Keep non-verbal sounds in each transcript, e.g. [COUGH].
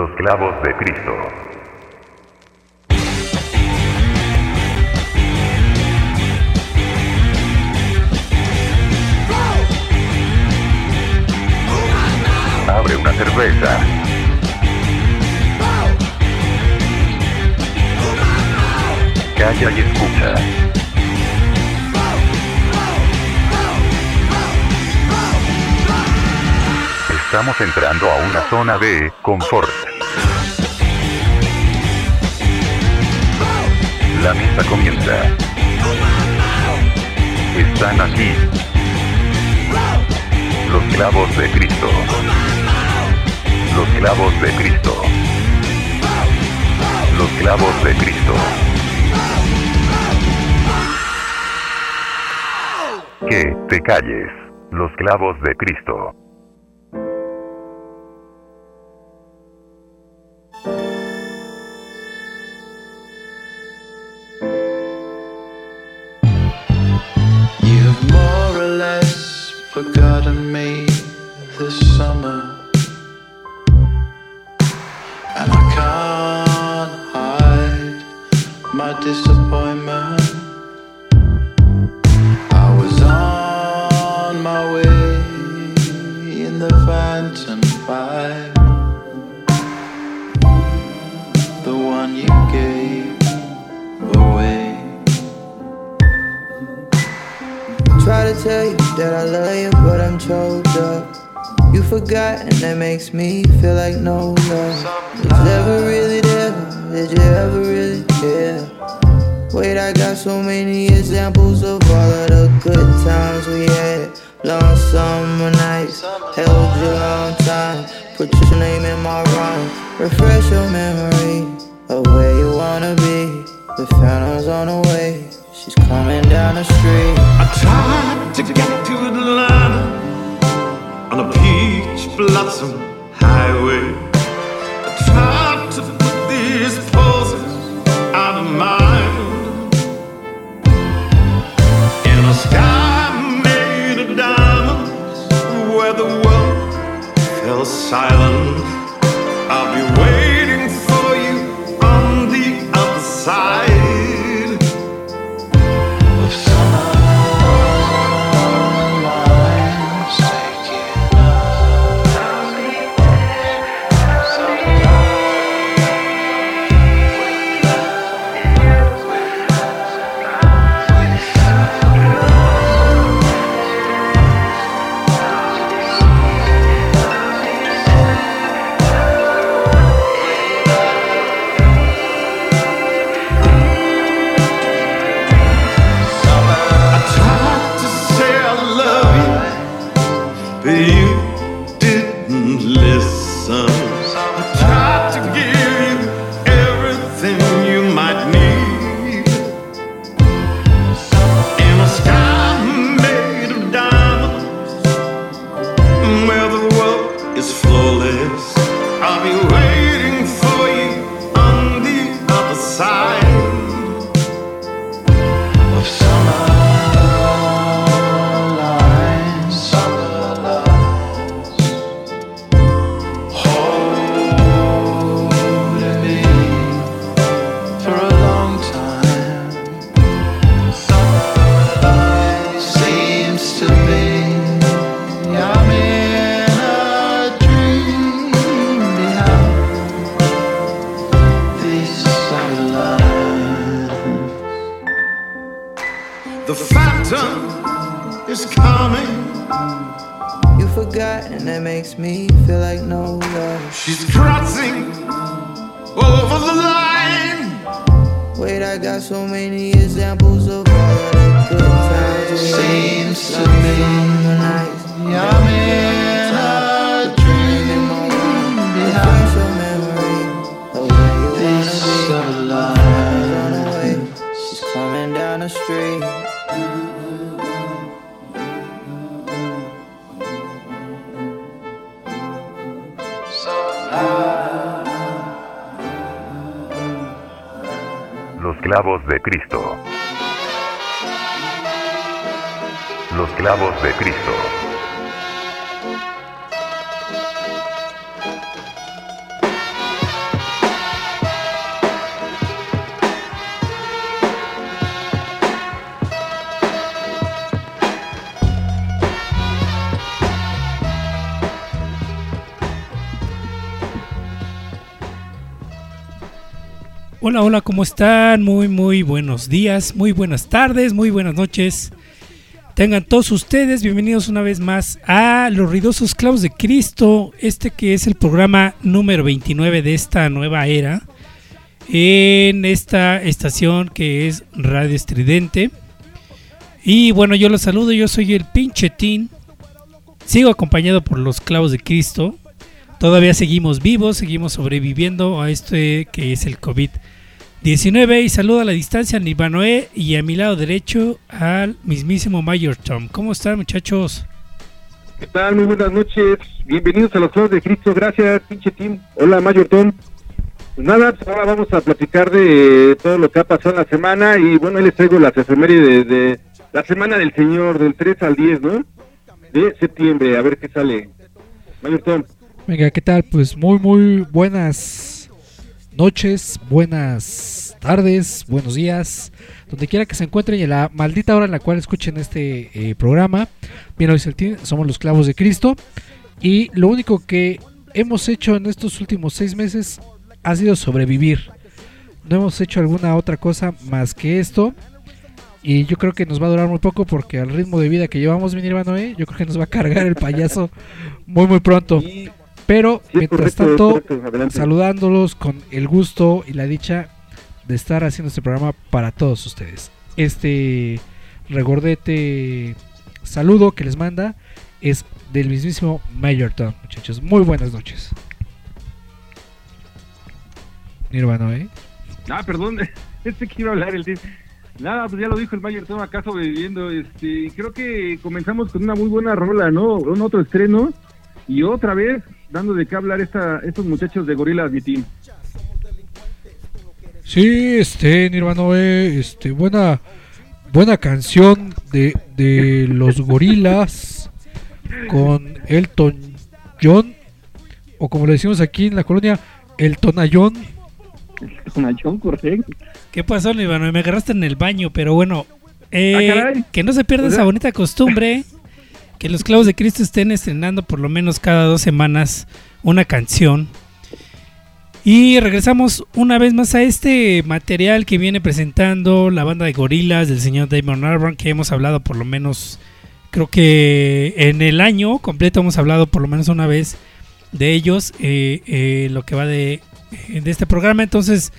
Los clavos de Cristo. Abre una cerveza. Calla y escucha. Estamos entrando a una zona de confort. La misa comienza. Están aquí. Los clavos de Cristo. Los clavos de Cristo. Los clavos de Cristo. Que te calles. Los clavos de Cristo. Hola, hola, ¿cómo están? Muy, muy buenos días, muy buenas tardes, muy buenas noches. Tengan todos ustedes bienvenidos una vez más a Los Ruidosos Clavos de Cristo, este que es el programa número 29 de esta nueva era, en esta estación que es Radio Estridente. Y bueno, yo los saludo, yo soy el pinchetín, sigo acompañado por los Clavos de Cristo, todavía seguimos vivos, seguimos sobreviviendo a este que es el COVID-19 y saludo a la distancia a Nirvanoé y a mi lado derecho al mismísimo Mayor Tom. ¿Cómo están muchachos? ¿Qué tal? Muy buenas noches. Bienvenidos a los Clavos de Cristo. Gracias, pinche team. Hola, Mayor Tom. Pues nada, pues ahora vamos a platicar de todo lo que ha pasado en la semana y bueno, ahí les traigo las efemérides de, de la semana del Señor, del 3 al 10, ¿no? De septiembre, a ver qué sale. Mayor Tom. Venga, ¿qué tal? Pues muy, muy buenas noches, buenas tardes, buenos días, donde quiera que se encuentren y a la maldita hora en la cual escuchen este eh, programa. Bien, hoy somos los clavos de Cristo y lo único que hemos hecho en estos últimos seis meses ha sido sobrevivir. No hemos hecho alguna otra cosa más que esto. Y yo creo que nos va a durar muy poco porque al ritmo de vida que llevamos, mi Noé, yo creo que nos va a cargar el payaso [LAUGHS] muy, muy pronto. Pero Sí, mientras correcto, tanto, saludándolos con el gusto y la dicha de estar haciendo este programa para todos ustedes. Este regordete saludo que les manda es del mismísimo Mayor Tom, muchachos. Muy buenas noches. Nirvana, ¿eh? Ah, perdón, [LAUGHS] este que iba a hablar el tío. Nada, pues ya lo dijo el Mayor Tom acá sobreviviendo. Este, creo que comenzamos con una muy buena rola, ¿no? Un otro estreno. Y otra vez, dando de qué hablar esta, estos muchachos de Gorillaz, mi team. Sí, este, Nirvana, eh, este, buena, buena canción de, de los gorilas con Elton John, o como le decimos aquí en la colonia, el Tonayón. Tonayón, correcto. ¿Qué pasó, Nirvano? Me agarraste en el baño, pero bueno, eh, Ah, que no se pierda esa bonita costumbre, que los clavos de Cristo estén estrenando por lo menos cada dos semanas una canción. Y regresamos una vez más a este material que viene presentando la banda de gorilas del señor Damon Albarn, que hemos hablado por lo menos, creo que en el año completo hemos hablado por lo menos una vez de ellos, eh, eh, lo que va de, de este programa. Entonces,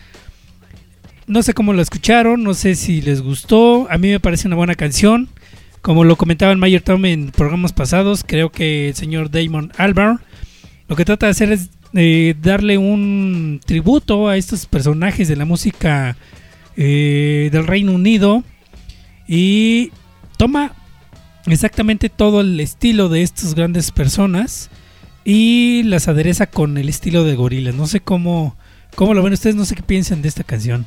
no sé cómo lo escucharon, no sé si les gustó. A mí me parece una buena canción. Como lo comentaba el Mayor Tom en programas pasados, creo que el señor Damon Albarn lo que trata de hacer es eh, darle un tributo a estos personajes de la música eh, del Reino Unido y toma exactamente todo el estilo de estas grandes personas y las adereza con el estilo de gorilas. No sé cómo, cómo lo ven ustedes, no sé qué piensan de esta canción.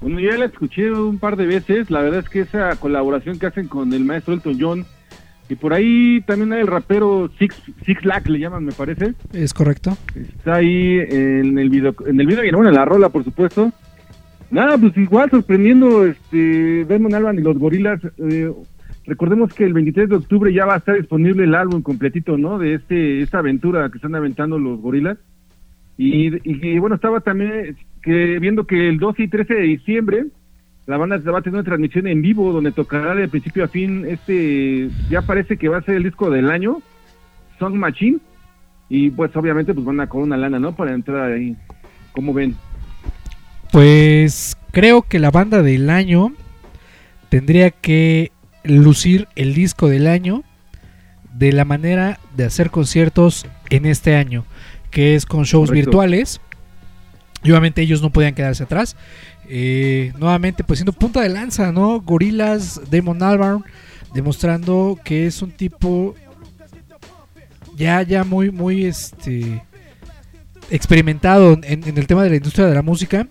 Bueno, ya la escuché un par de veces. La verdad es que esa colaboración que hacen con el maestro Elton John. Y por ahí también hay el rapero Six, Six Lack, le llaman, me parece. Es correcto. Está ahí en el video, en el video y bueno, en la rola, por supuesto. Nada, pues igual sorprendiendo, este, Damon Alban y los gorilas. eh, recordemos que el 23 de octubre ya va a estar disponible el álbum completito, ¿no? De este, esta aventura que están aventando los gorilas. Y, bueno, estaba también que viendo que el 12 y 13 de diciembre la banda va a tener una transmisión en vivo donde tocará de principio a fin este, ya parece que va a ser el disco del año, Song Machine. Y pues obviamente pues van a con una lana, ¿no? Para entrar ahí. ¿Cómo ven? Pues creo que la banda del año tendría que lucir el disco del año de la manera de hacer conciertos en este año, que es con shows Correcto. virtuales. Y obviamente ellos no podían quedarse atrás. Eh, nuevamente, pues siendo punta de lanza, ¿no? Gorilas, Damon Albarn, demostrando que es un tipo ya, ya muy, muy este experimentado en, en el tema de la industria de la música.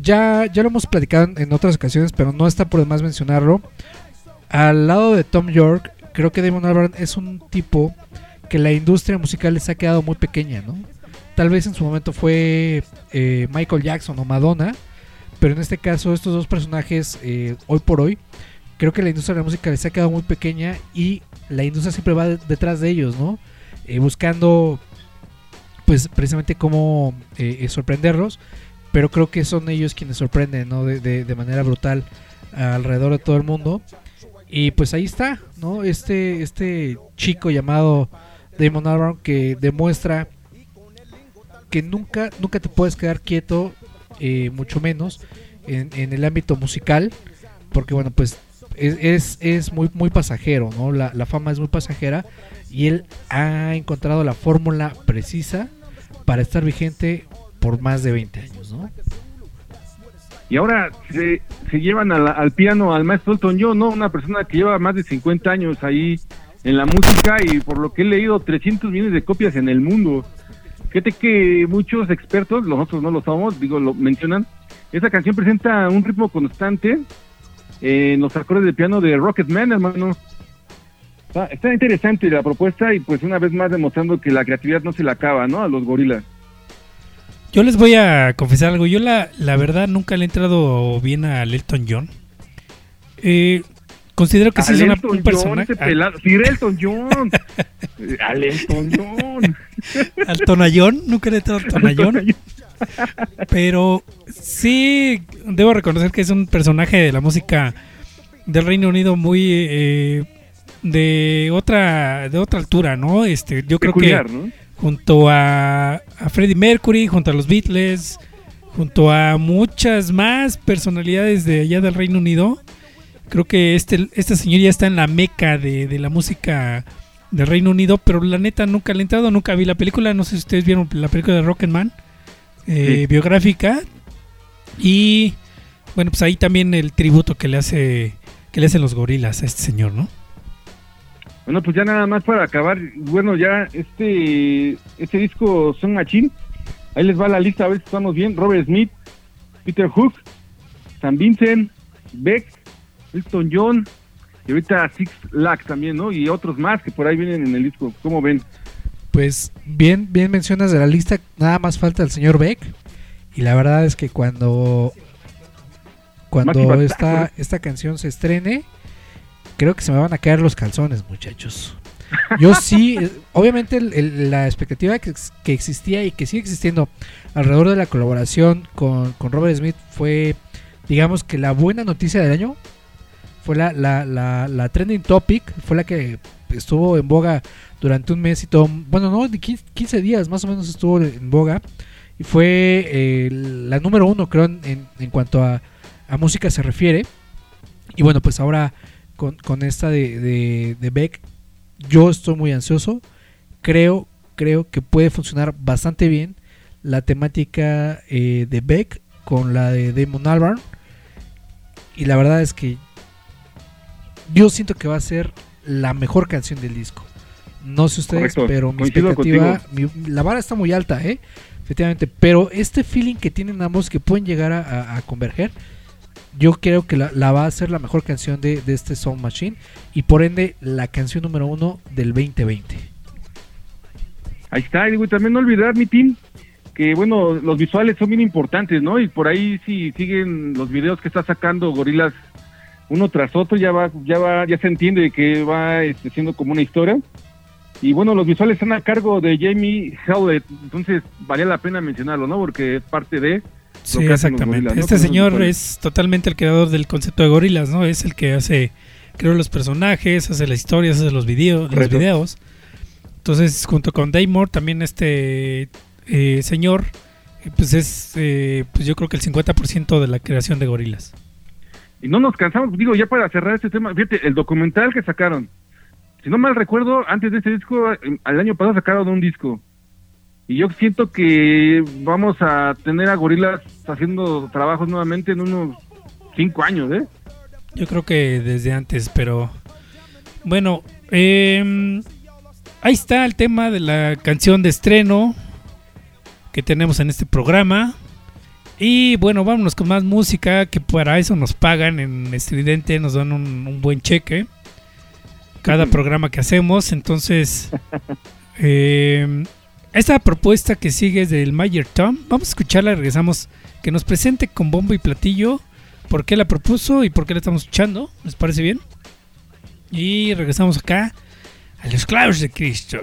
Ya, ya lo hemos platicado en- en otras ocasiones, pero no está por demás mencionarlo. Al lado de Tom York, creo que Damon Albarn es un tipo que la industria musical les ha quedado muy pequeña, ¿no? Tal vez en su momento fue eh, Michael Jackson o Madonna, pero en este caso estos dos personajes, eh, hoy por hoy, creo que la industria de la música les ha quedado muy pequeña y la industria siempre va de- detrás de ellos, ¿no? Eh, buscando pues precisamente cómo sorprenderlos, pero creo que son ellos quienes sorprenden, ¿no? De, de manera brutal alrededor de todo el mundo. Y pues ahí está, ¿no? Este, este chico llamado Damon Albarn que demuestra que nunca, nunca te puedes quedar quieto, eh, mucho menos en, el ámbito musical, porque bueno, pues es, es, muy, muy pasajero, ¿no? La, la, fama es muy pasajera y él ha encontrado la fórmula precisa para estar vigente por más de 20 años, ¿no? Y ahora se, se llevan al, al, piano al maestro Elton John, ¿no? Una persona que lleva más de 50 años ahí en la música y por lo que he leído 300 millones de copias en el mundo. Fíjate que muchos expertos, nosotros no lo somos, digo, lo mencionan, esa canción presenta un ritmo constante en los acordes de piano de Rocketman, hermano. Está, interesante la propuesta y pues una vez más demostrando que la creatividad no se le acaba, ¿no? A los gorilas. Yo les voy a confesar algo. Yo la, la verdad nunca le he entrado bien a Elton John. Eh, considero que sí es una, un personaje. Elton John. [LAUGHS] al Elton John. al Tonayón. Nunca le he [LAUGHS] al Tonayón. Pero sí, debo reconocer que es un personaje de la música del Reino Unido muy eh, de otra de otra altura, ¿no? Este, yo Peculiar, creo que ¿no? junto a, a Freddie Mercury, junto a los Beatles, junto a muchas más personalidades de allá del Reino Unido, creo que este este señor ya está en la meca de, de la música del Reino Unido, pero la neta nunca le he entrado, nunca vi la película, no sé si ustedes vieron la película de Rocketman. Eh, sí. biográfica y bueno pues ahí también el tributo que le hace que le hacen los gorilas a este señor no bueno pues ya nada más para acabar bueno ya este este disco Son Machine ahí les va la lista a ver si estamos bien Robert Smith Peter Hook San Vincent Beck Elton John y ahorita Six Lack también no y otros más que por ahí vienen en el disco cómo ven pues bien, bien mencionas de la lista, nada más falta el señor Beck. Y la verdad es que cuando cuando esta, esta canción se estrene, creo que se me van a caer los calzones, muchachos. Yo sí, [LAUGHS] obviamente el, el, la expectativa que, que, existía y que sigue existiendo alrededor de la colaboración con, con, Robert Smith fue, digamos que la buena noticia del año. Fue la, la, la, trending topic, fue la que estuvo en boga durante un mes y todo. Bueno, no, 15 días más o menos estuvo en boga. Y fue eh, la número uno, creo, en, en cuanto a, a, música se refiere. Y bueno, pues ahora con, con esta de, de, de, Beck, yo estoy muy ansioso. Creo, creo que puede funcionar bastante bien la temática eh, de Beck con la de Damon Albarn. Y la verdad es que yo siento que va a ser la mejor canción del disco. No sé ustedes, Correcto. pero mi Coincido expectativa, mi, la vara está muy alta, ¿eh? Efectivamente, pero este feeling que tienen ambos que pueden llegar a, a, a converger, yo creo que la, la, va a ser la mejor canción de, de este Sound Machine y por ende la canción número uno del 2020. Ahí está, y también no olvidar, mi team, que bueno, los visuales son bien importantes, ¿no? Y por ahí si siguen los videos que está sacando Gorilas uno tras otro, ya va, ya va, ya se entiende que va este, siendo como una historia. Y bueno, los visuales están a cargo de Jamie Hewlett, entonces valía la pena mencionarlo, ¿no? Porque es parte de... Sí, exactamente. Gorilas, ¿no? Este señor es totalmente el creador del concepto de gorilas, ¿no? Es el que hace, creo, los personajes, hace las historias, hace los, video, los videos. Entonces, junto con Daymore, también este eh, señor, pues es, eh, pues yo creo que el 50% de la creación de gorilas. Y no nos cansamos, digo, ya para cerrar este tema, fíjate, el documental que sacaron, si no mal recuerdo, antes de este disco, al año pasado sacaron un disco. Y yo siento que vamos a tener a Gorilas haciendo trabajos nuevamente en unos cinco años, ¿eh? Yo creo que desde antes, pero bueno, eh, ahí está el tema de la canción de estreno que tenemos en este programa. Y bueno, vámonos con más música, que para eso nos pagan en Estridente, nos dan un, un buen cheque cada programa que hacemos. Entonces, [LAUGHS] eh, esta propuesta que sigue es del Mayer Tom, vamos a escucharla, regresamos, que nos presente con bombo y platillo por qué la propuso y por qué la estamos escuchando. ¿Les parece bien? Y regresamos acá a los clavos de Cristo.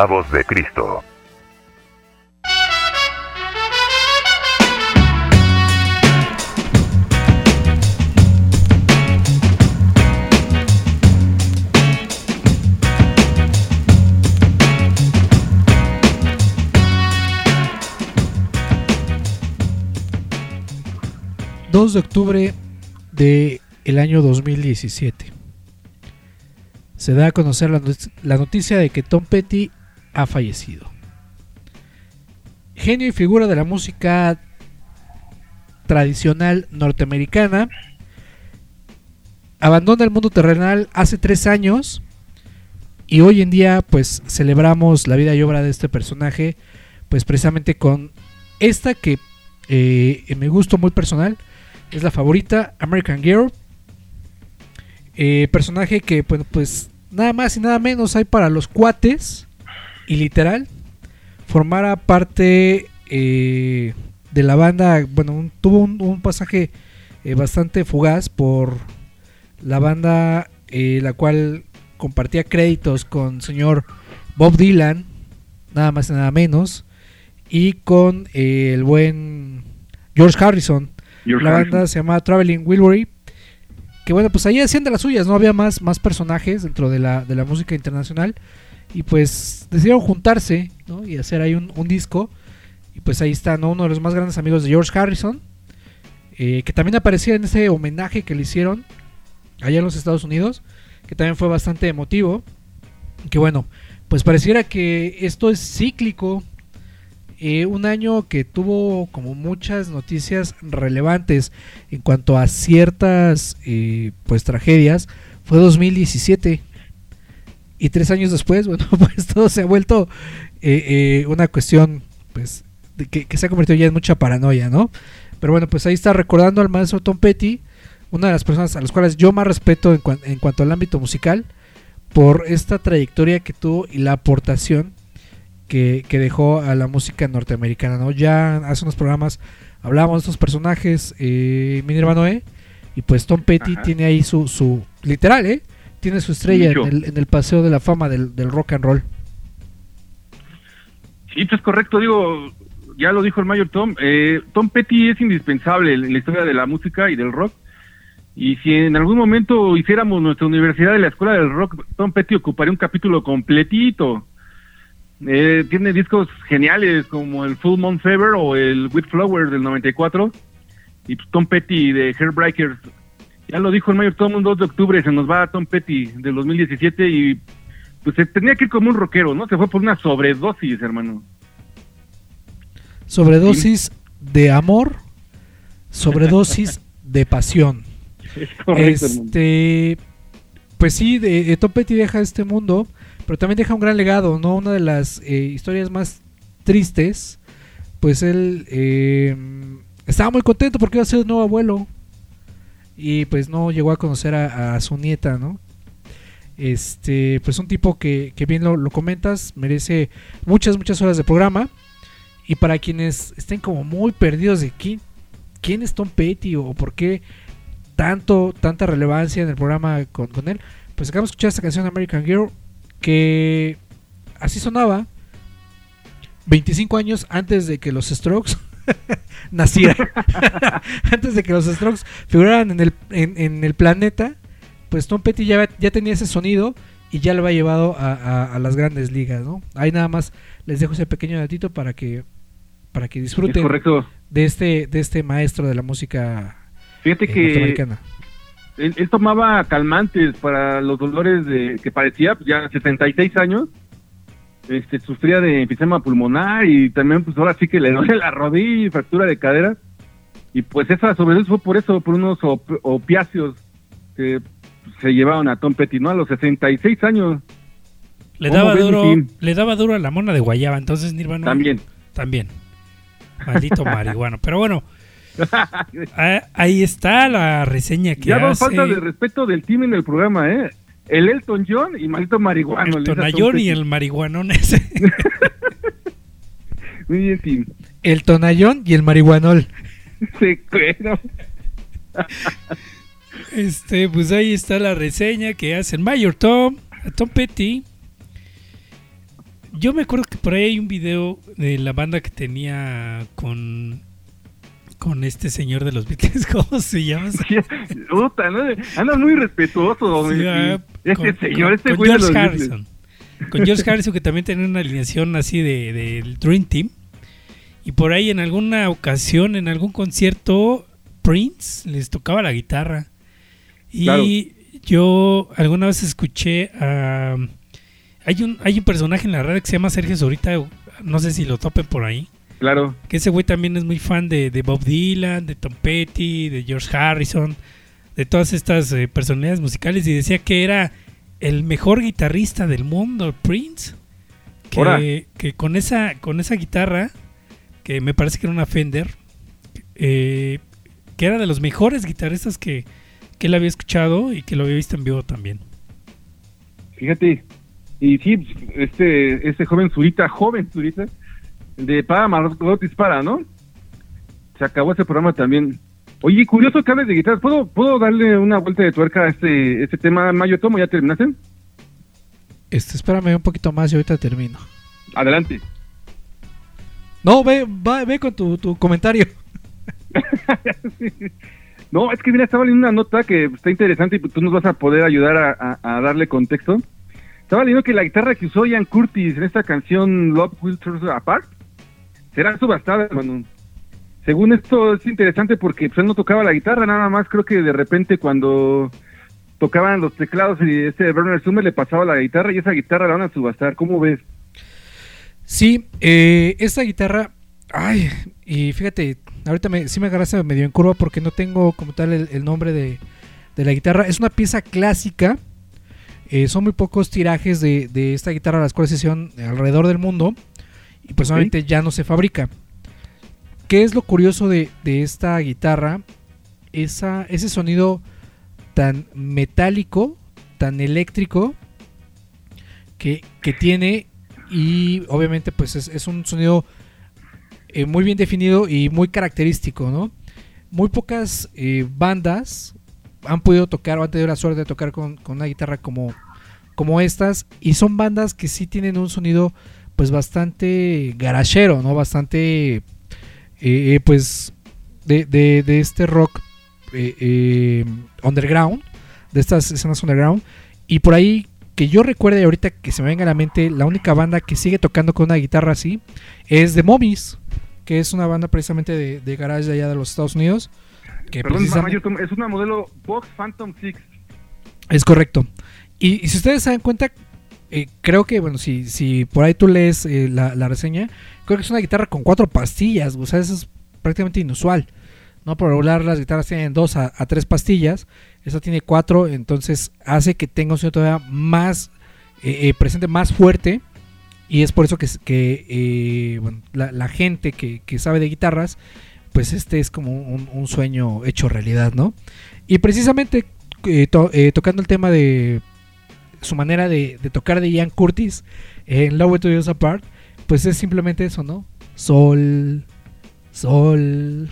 Los clavos de Cristo. Dos 2 de octubre de el año 2017. Se da a conocer la noticia de que Tom Petty ha fallecido. Genio y figura de la música tradicional norteamericana. Abandona el mundo terrenal hace tres años y hoy en día pues celebramos la vida y obra de este personaje pues precisamente con esta que eh, en mi gusto muy personal es la favorita American Girl Eh, personaje que bueno pues nada más y nada menos hay para los cuates y literal formara parte eh, de la banda bueno un- tuvo un, un pasaje eh, bastante fugaz por la banda eh, la cual compartía créditos con señor Bob Dylan nada más y nada menos y con eh, el buen George Harrison George la Harrison. banda se llamaba Traveling Wilbury. Que bueno, pues ahí hacían de las suyas, no había más, más personajes dentro de la, de la música internacional. Y pues decidieron juntarse y hacer ahí un, un disco. Y pues ahí está ¿no? uno de los más grandes amigos de George Harrison. eh, que también aparecía en ese homenaje que le hicieron allá en los Estados Unidos. Que también fue bastante emotivo. Que bueno, pues pareciera que esto es cíclico. Eh, un año que tuvo como muchas noticias relevantes en cuanto a ciertas eh, pues tragedias fue 2017 y tres años después [LAUGHS] bueno pues todo se ha vuelto eh, eh, una cuestión pues de que, que se ha convertido ya en mucha paranoia no pero bueno pues ahí está recordando al maestro Tom Petty una de las personas a las cuales yo más respeto en, cuan- en cuanto al ámbito musical por esta trayectoria que tuvo y la aportación que, que dejó a la música norteamericana, ¿no? Ya hace unos programas hablábamos de estos personajes, eh, Minerva Noé, y pues Tom Petty Ajá. tiene ahí su, su, literal, ¿eh? Tiene su estrella en el, en el paseo de la fama del, del rock and roll. Sí, pues correcto, digo, ya lo dijo el mayor Tom, eh, Tom Petty es indispensable en la historia de la música y del rock. Y si en algún momento hiciéramos nuestra universidad de la escuela del rock, Tom Petty ocuparía un capítulo completito. Eh, tiene discos geniales como el Full Moon Fever o el With Flower del 94 y Tom Petty de Hairbreakers. Ya lo dijo el mayor Tom, un 2 de octubre se nos va Tom Petty del 2017 y pues se tenía que ir como un rockero, ¿no? Se fue por una sobredosis, hermano. Sobredosis de amor, sobredosis [LAUGHS] de pasión. Es correcto. Este, pues sí, de, de Tom Petty deja este mundo, pero también deja un gran legado, ¿no? Una de las eh, historias más tristes, pues él eh, estaba muy contento porque iba a ser el nuevo abuelo y pues no llegó a conocer a, su nieta, ¿no? Este, pues un tipo que, que bien lo, lo comentas, merece muchas, muchas horas de programa. Y para quienes estén como muy perdidos de quién, quién es Tom Petty o por qué tanto, tanta relevancia en el programa con, con él, pues acabamos de escuchar esta canción American Girl que así sonaba 25 años antes de que los Strokes [LAUGHS] nacieran. [LAUGHS] antes de que los Strokes figuraran en el, en, en el planeta, pues Tom Petty ya, ya tenía ese sonido y ya lo había llevado a, a- a las grandes ligas, ¿no? Ahí nada más les dejo ese pequeño datito para que para que Es disfruten correcto. de este de este maestro de la música Fíjate eh, que él, él tomaba calmantes para los dolores de que padecía, pues ya 76 años. Este, sufría de enfisema pulmonar y también pues ahora sí que le duele la rodilla y fractura de cadera. Y pues esa sobredosis fue por eso, por unos op- opiáceos que se llevaron a Tom Petty, ¿no? A los 66 años Le ¿Cómo daba duro, le daba duro a la mona de Guayaba, entonces Nirvana también. también. Maldito [LAUGHS] marihuano. Pero bueno, [LAUGHS] ah, ahí está la reseña que ya hace falta de respeto del team en el programa, ¿eh? El Elton John y maldito marihuano. el le dice a Tom [LAUGHS] Tonayón y el marihuanón ese. Muy bien, team. El tonallón y el marihuanol. [LAUGHS] Se cuero. [LAUGHS] Este, pues ahí está la reseña que hacen Mayor Tom, a Tom Petty. Yo me acuerdo que por ahí hay un video de la banda que tenía con con este señor de los Beatles, [LAUGHS] ¿cómo se llama? [LAUGHS] Puta, ¿no? Anda muy respetuoso. Sí, ah, este con- señor, este güey de George los Harrison. Con George Harrison que también tenía una alineación así de del Dream Team. Y por ahí en alguna ocasión, en algún concierto, Prince les tocaba la guitarra. Y Claro. yo alguna vez escuché a... Hay un, hay un personaje en la radio que se llama Sergio Zurita, no sé si lo topen por ahí. Claro. Que ese güey también es muy fan de, de Bob Dylan, de Tom Petty, de George Harrison, de todas estas eh, personalidades musicales y decía que era el mejor guitarrista del mundo, Prince. Que, que con esa con esa guitarra, que me parece que era una Fender, eh, que era de los mejores guitarristas que, que él había escuchado y que lo había visto en vivo también. Fíjate. Y sí, este, este joven Zurita, joven Zurita, de Para Margot Dispara, ¿no? Se acabó ese programa también. Oye, curioso que hables de guitarras. ¿Puedo, ¿Puedo darle una vuelta de tuerca a este, este tema, Mayo Tomo? ¿Ya terminaste? Este, espérame un poquito más y ahorita termino. Adelante. No, ve, va- ve con tu, tu comentario. [LAUGHS] No, es que mira, estaba leyendo una nota que está interesante y tú nos vas a poder ayudar a, a- a darle contexto. Estaba leyendo que la guitarra que usó Ian Curtis en esta canción Love Will Tear Apart será subastada, hermano. Según esto es interesante porque pues, él no tocaba la guitarra, nada más creo que de repente cuando tocaban los teclados y este Werner Summer le pasaba la guitarra y esa guitarra la van a subastar. ¿Cómo ves? Sí, eh, esta guitarra. Ay, y fíjate, ahorita me, sí me agarraste medio en curva porque no tengo como tal el, el nombre de, de la guitarra. Es una pieza clásica. eh, son muy pocos tirajes de, de esta guitarra, las cuales se hicieron alrededor del mundo. Y pues Ok. obviamente ya no se fabrica. ¿Qué es lo curioso de, de esta guitarra? Esa, ese sonido tan metálico, tan eléctrico, que, que tiene y obviamente pues es, es un sonido eh, muy bien definido y muy característico, ¿no? Muy pocas eh, bandas han podido tocar o han tenido la suerte de tocar con, con una guitarra como, como estas y son bandas que sí tienen un sonido pues bastante garachero, ¿no? Bastante eh, eh, pues de, de- de este rock eh, underground, de estas escenas underground y por ahí que yo recuerde ahorita que se me venga a la mente, la única banda que sigue tocando con una guitarra así es The Mommies, que es una banda precisamente de, de garage de allá de los Estados Unidos. Que Perdón, precisamente- es una modelo Vox Phantom 6. es correcto. Y, y si ustedes se dan cuenta, creo que, bueno, si, si por ahí tú lees eh, la, la reseña, creo que es una guitarra con cuatro pastillas, o sea, eso es prácticamente inusual. No por regular las guitarras tienen dos a, tres pastillas, esta tiene cuatro, entonces hace que tenga un sonido todavía más eh, eh, presente, más fuerte. Y es por eso que, que, la, gente que, que sabe de guitarras, pues este es como un, sueño hecho realidad, ¿no? Y precisamente to- tocando el tema de su manera de, tocar de Ian Curtis en Love to Years Apart, pues es simplemente eso, ¿no? Sol, sol,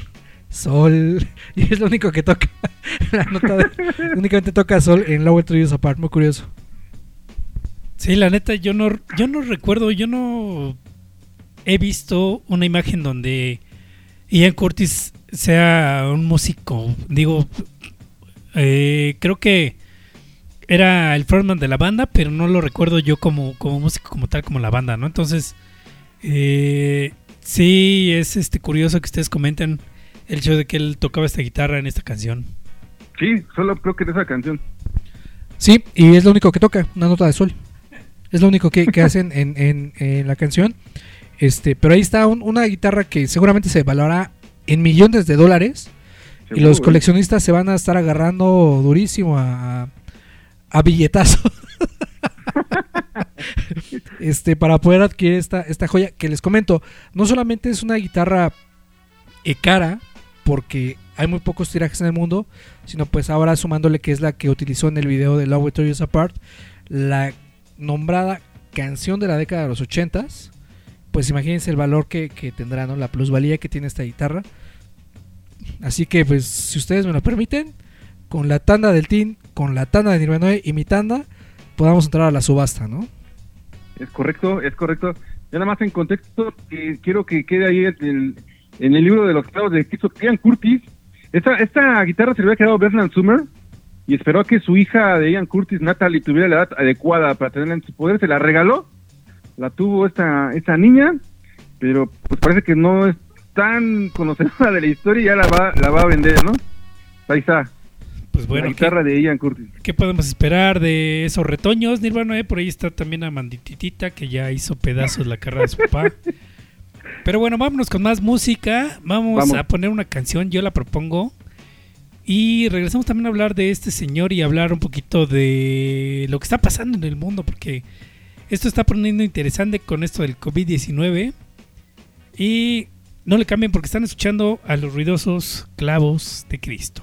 sol. [LAUGHS] Y es lo único que toca. [LAUGHS] La nota de- únicamente toca sol en Love to Years Apart, muy curioso. Sí, la neta, yo no, yo no recuerdo, yo no he visto una imagen donde Ian Curtis sea un músico. Digo, eh, creo que era el frontman de la banda, pero no lo recuerdo yo como, como músico como tal, como la banda, ¿no? Entonces, eh, sí, es este curioso que ustedes comenten el hecho de que él tocaba esta guitarra en esta canción. Sí, solo creo que de esa canción. Sí, y es lo único que toca, una nota de sol. Es lo único que, que hacen en, en- en la canción. Este, pero ahí está un- una guitarra que seguramente se valorará en millones de dólares. y los ¿eh? coleccionistas se van a estar agarrando durísimo a, a billetazo. este, para poder adquirir esta, esta joya que les comento. No solamente es una guitarra eh, cara, porque hay muy pocos tirajes en el mundo, sino pues ahora sumándole que es la que utilizó en el video de Love Tore Us Apart, la nombrada canción de la década de los 80s. Pues imagínense el valor que, que tendrá. La plusvalía que tiene esta guitarra. Así que, pues, si ustedes me lo permiten, con la tanda del Team, con la tanda de Nirvana y mi tanda, podamos entrar a la subasta, ¿no? Es correcto, es correcto. Ya nada más en contexto, que quiero que quede ahí en el, libro de los clavos de Cristo, Ian Curtis. Esta, esta guitarra se le había quedado Bernard Summer y esperó a que su hija de Ian Curtis, Natalie, tuviera la edad adecuada para tenerla en su poder. Se la regaló, la tuvo esta, esta niña, pero pues parece que no es tan conocedora de la historia y ya la va, la va a vender, ¿no? Ahí está, Pues bueno, la ¿qué- guitarra de Ian Curtis. ¿Qué podemos esperar de esos retoños, Nirvana? eh? Por ahí está también Amandititita, que ya hizo pedazos la carrera de su papá. [LAUGHS] Pero bueno, vámonos con más música. Vamos, Vamos. a poner una canción, yo la propongo. Y regresamos también a hablar de este señor y hablar un poquito de lo que está pasando en el mundo, porque esto está poniendo interesante con esto del COVID-19. Y no le cambien porque están escuchando a los ruidosos clavos de Cristo.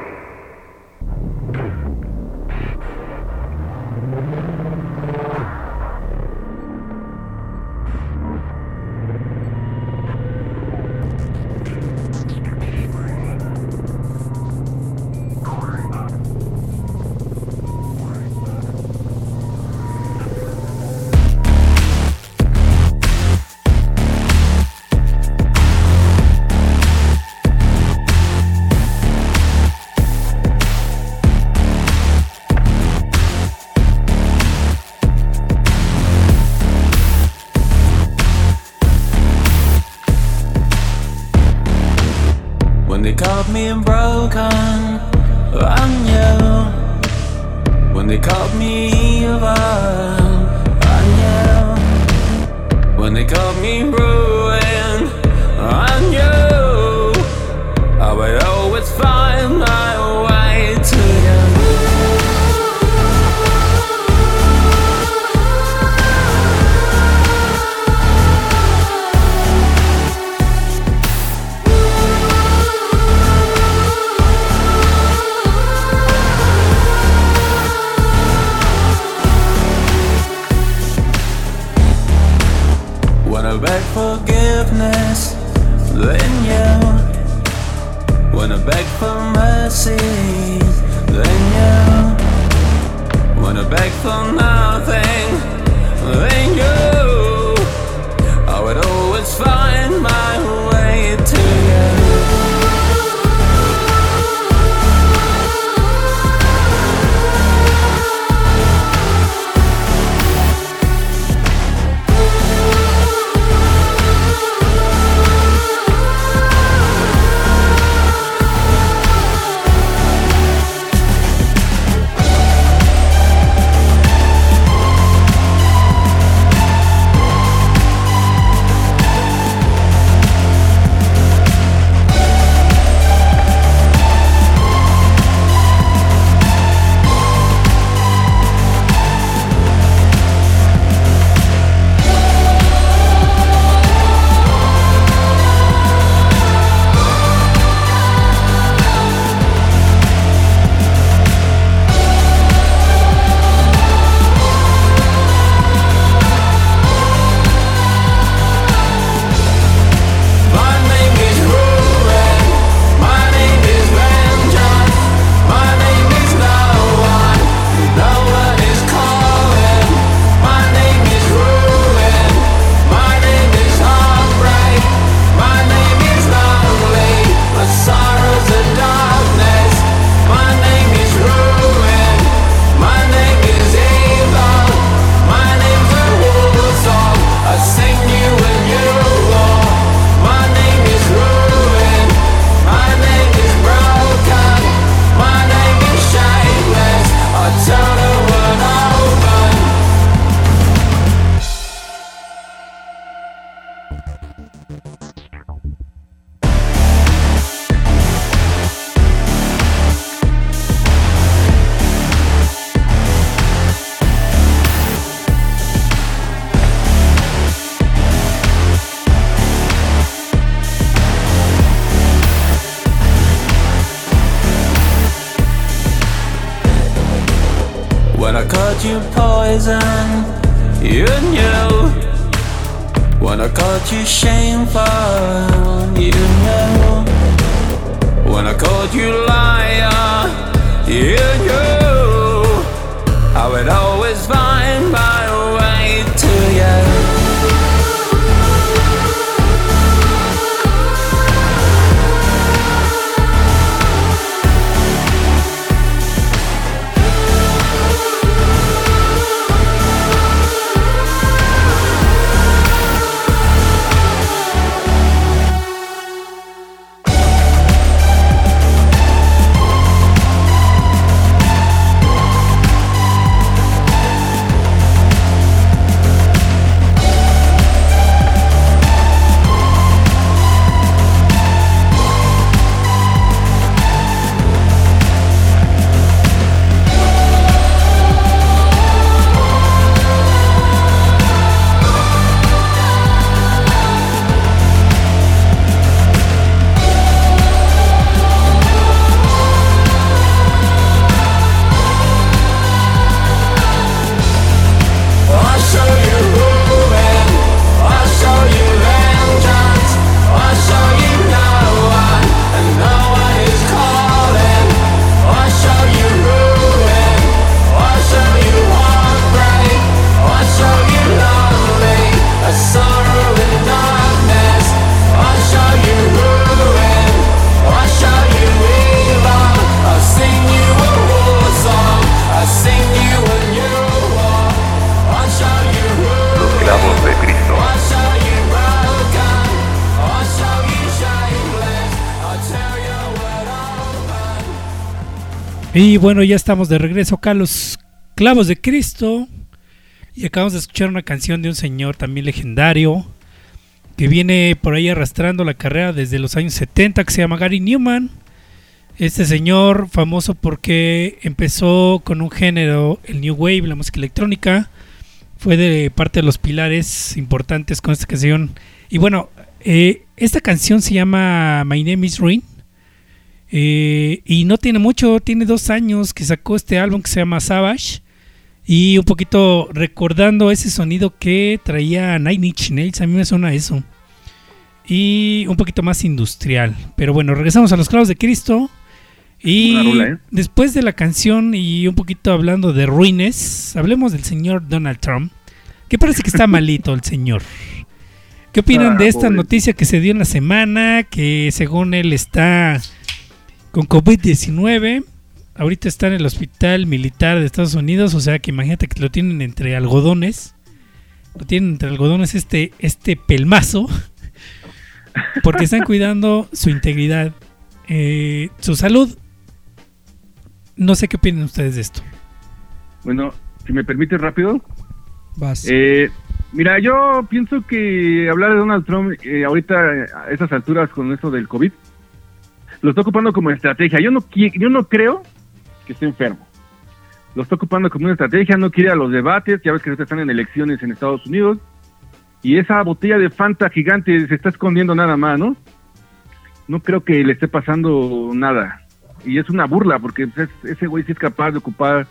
Y bueno, ya estamos de regreso acá a los clavos de Cristo. Y acabamos de escuchar una canción de un señor también legendario. Que viene por ahí arrastrando la carrera desde los años 70. Que se llama Gary Newman. Este señor famoso porque empezó con un género, el New Wave, la música electrónica. Fue de parte de los pilares importantes con esta canción. Y bueno, eh, esta canción se llama My Name is Rin. Eh, y no tiene mucho, tiene dos años que sacó este álbum que se llama Savage. Y un poquito recordando ese sonido que traía Nine Inch Nails, a mí me suena eso. Y un poquito más industrial. Pero bueno, regresamos a los clavos de Cristo. Y ¿eh? después de la canción y un poquito hablando de ruines, hablemos del señor Donald Trump. Que parece que está [LAUGHS] malito el señor. ¿Qué opinan Ah, de esta pobre. noticia que se dio en la semana? Que según él está con COVID-19. Ahorita está en el hospital militar de Estados Unidos. O sea que imagínate que lo tienen entre algodones. Lo tienen entre algodones este, este pelmazo. [LAUGHS] Porque están cuidando su integridad, eh, su salud. No sé qué opinan ustedes de esto. Bueno, si me permite rápido. Vas. Eh, mira, yo pienso que hablar de Donald Trump eh, ahorita a estas alturas con eso del COVID lo está ocupando como estrategia. Yo no yo no creo que esté enfermo. Lo está ocupando como una estrategia, no quiere a los debates, ya ves que están en elecciones en Estados Unidos y esa botella de Fanta gigante se está escondiendo nada más, ¿no? No creo que le esté pasando nada. Y es una burla porque pues, es- ese güey sí es capaz de ocupar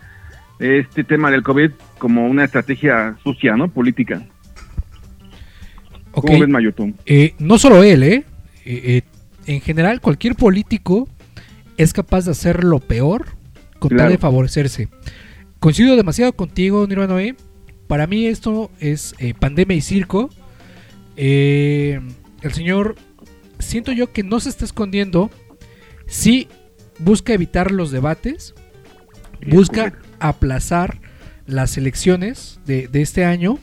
este tema del COVID como una estrategia sucia, ¿no? Política. Ok. ¿Cómo ves, Mayotón? Eh, no solo él, ¿eh? Eh, eh, En general, cualquier político es capaz de hacer lo peor con tal de favorecerse. Coincido demasiado contigo, Nirvana Noé. Para mí esto es eh, pandemia y circo. Eh, el señor, siento yo que no se está escondiendo. Sí busca evitar los debates. Es Busca correcto. aplazar las elecciones de, de este año.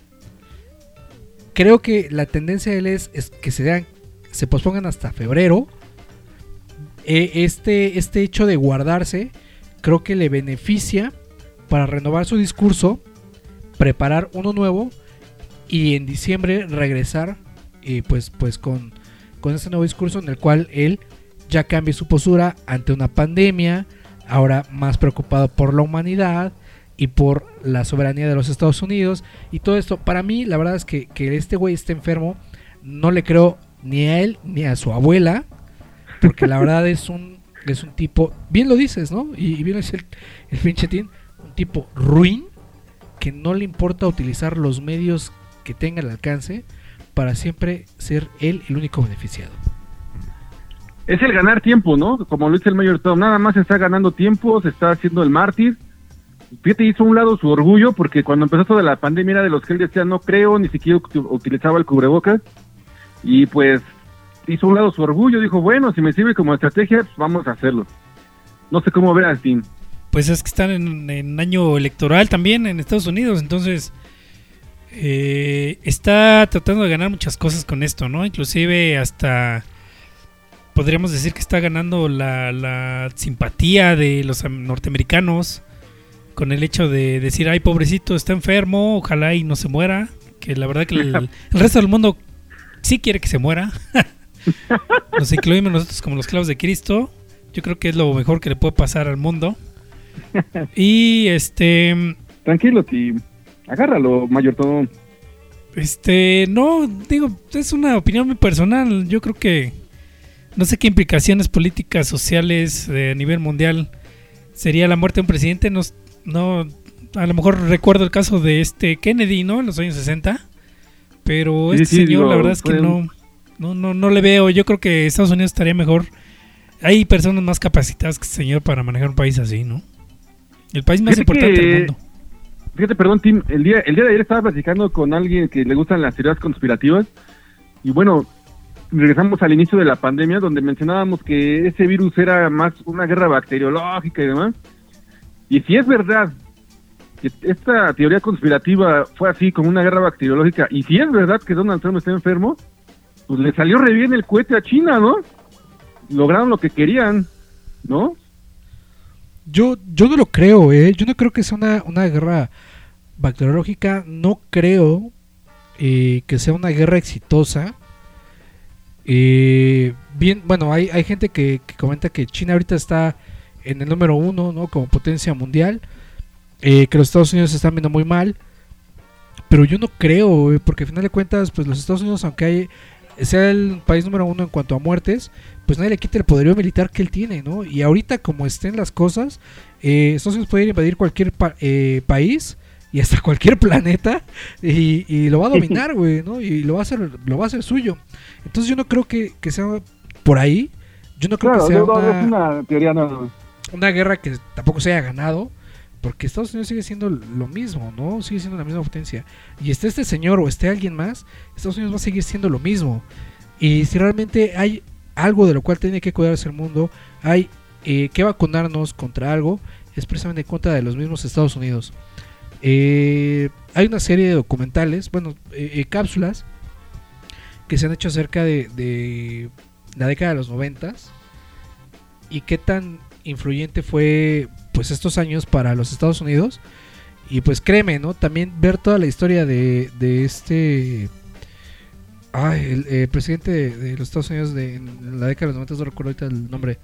Creo que la tendencia de él es, es que se, dan, se pospongan hasta febrero. Eh, este, este hecho de guardarse creo que le beneficia para renovar su discurso, preparar uno nuevo y en diciembre regresar eh, pues, pues con, con ese nuevo discurso en el cual él ya cambie su postura ante una pandemia, ahora más preocupado por la humanidad y por la soberanía de los Estados Unidos y todo esto. Para mí, la verdad es que, que este güey esté enfermo, no le creo ni a él ni a su abuela, porque la verdad es un, es un tipo, bien lo dices, ¿no? Y, bien dice el, el pinche Tin, un tipo ruin, que no le importa utilizar los medios que tenga al alcance para siempre ser él el único beneficiado. Es el ganar tiempo, ¿no? Como lo dice el mayor Tom, nada más está ganando tiempo, se está haciendo el mártir. Fíjate, hizo un lado su orgullo, porque cuando empezó toda la pandemia era de los que él decía, no creo, ni siquiera uti- utilizaba el cubrebocas. Y pues hizo a un lado su orgullo, dijo, bueno, si me sirve como estrategia, pues vamos a hacerlo. No sé cómo veas, Tim. Pues es que están en, en año electoral también en Estados Unidos, entonces eh, está tratando de ganar muchas cosas con esto, ¿no? Inclusive hasta podríamos decir que está ganando la, la simpatía de los am- norteamericanos con el hecho de decir, ay, pobrecito, está enfermo, ojalá y no se muera, que la verdad que el, el resto del mundo sí quiere que se muera. [LAUGHS] Nos incluimos nosotros como los clavos de Cristo. Yo creo que es lo mejor que le puede pasar al mundo. Y este, Tranquilo, Tim. Agárralo, mayor Tom. este, no, digo, es una opinión muy personal. Yo creo que no sé qué implicaciones políticas, sociales eh, a nivel mundial sería la muerte de un presidente. No, no, a lo mejor recuerdo el caso de este Kennedy, ¿no? En los años 60. Pero este sí, señor, digo, la verdad es que no, no, no, no le veo. Yo creo que Estados Unidos estaría mejor. Hay personas más capacitadas que este señor para manejar un país así, ¿no? El país más Fíjate importante que- del mundo. Fíjate, perdón, Tim, el día, el día de ayer estaba platicando con alguien que le gustan las teorías conspirativas y bueno, regresamos al inicio de la pandemia donde mencionábamos que ese virus era más una guerra bacteriológica y demás. Y si es verdad esta teoría conspirativa fue así como una guerra bacteriológica y si es verdad que Donald Trump está enfermo, pues le salió re bien el cohete a China, ¿no? Lograron lo que querían, ¿no? Yo, yo no lo creo, ¿eh? Yo no creo que sea una, una guerra bacteriológica. No creo eh, que sea una guerra exitosa. Eh, bien, bueno, hay, hay gente que, que comenta que China ahorita está en el número uno, ¿no? Como potencia mundial. Eh, que los Estados Unidos se están viendo muy mal. Pero yo no creo, porque al final de cuentas, pues los Estados Unidos, aunque hay, sea el país número uno en cuanto a muertes, pues nadie le quita el poderío militar que él tiene, ¿no? Y ahorita como estén las cosas, eh, Estados Unidos puede invadir cualquier pa- eh, país y hasta [LAUGHS] cualquier planeta y, y lo va a dominar, [LAUGHS] güey, ¿no? Y lo va a hacer, lo va a hacer suyo. Entonces yo no creo que, que sea por ahí. Yo no creo Claro, que sea no, no, una, es una teoría no, una guerra que tampoco se haya ganado. Porque Estados Unidos sigue siendo lo mismo, ¿no? Sigue siendo la misma potencia. Y esté este señor o esté alguien más, Estados Unidos va a seguir siendo lo mismo. Y si realmente hay algo de lo cual tiene que cuidarse el mundo, hay eh, que vacunarnos contra algo, es precisamente en contra de los mismos Estados Unidos. Eh, hay una serie de documentales, bueno, eh, eh, cápsulas que se han hecho acerca de, de la década de los noventas y qué tan influyente fue pues estos años para los Estados Unidos y pues créeme, ¿no? También ver toda la historia de, de este ay, el eh, presidente de, de los Estados Unidos de en la década de los 90, no recuerdo ahorita el nombre.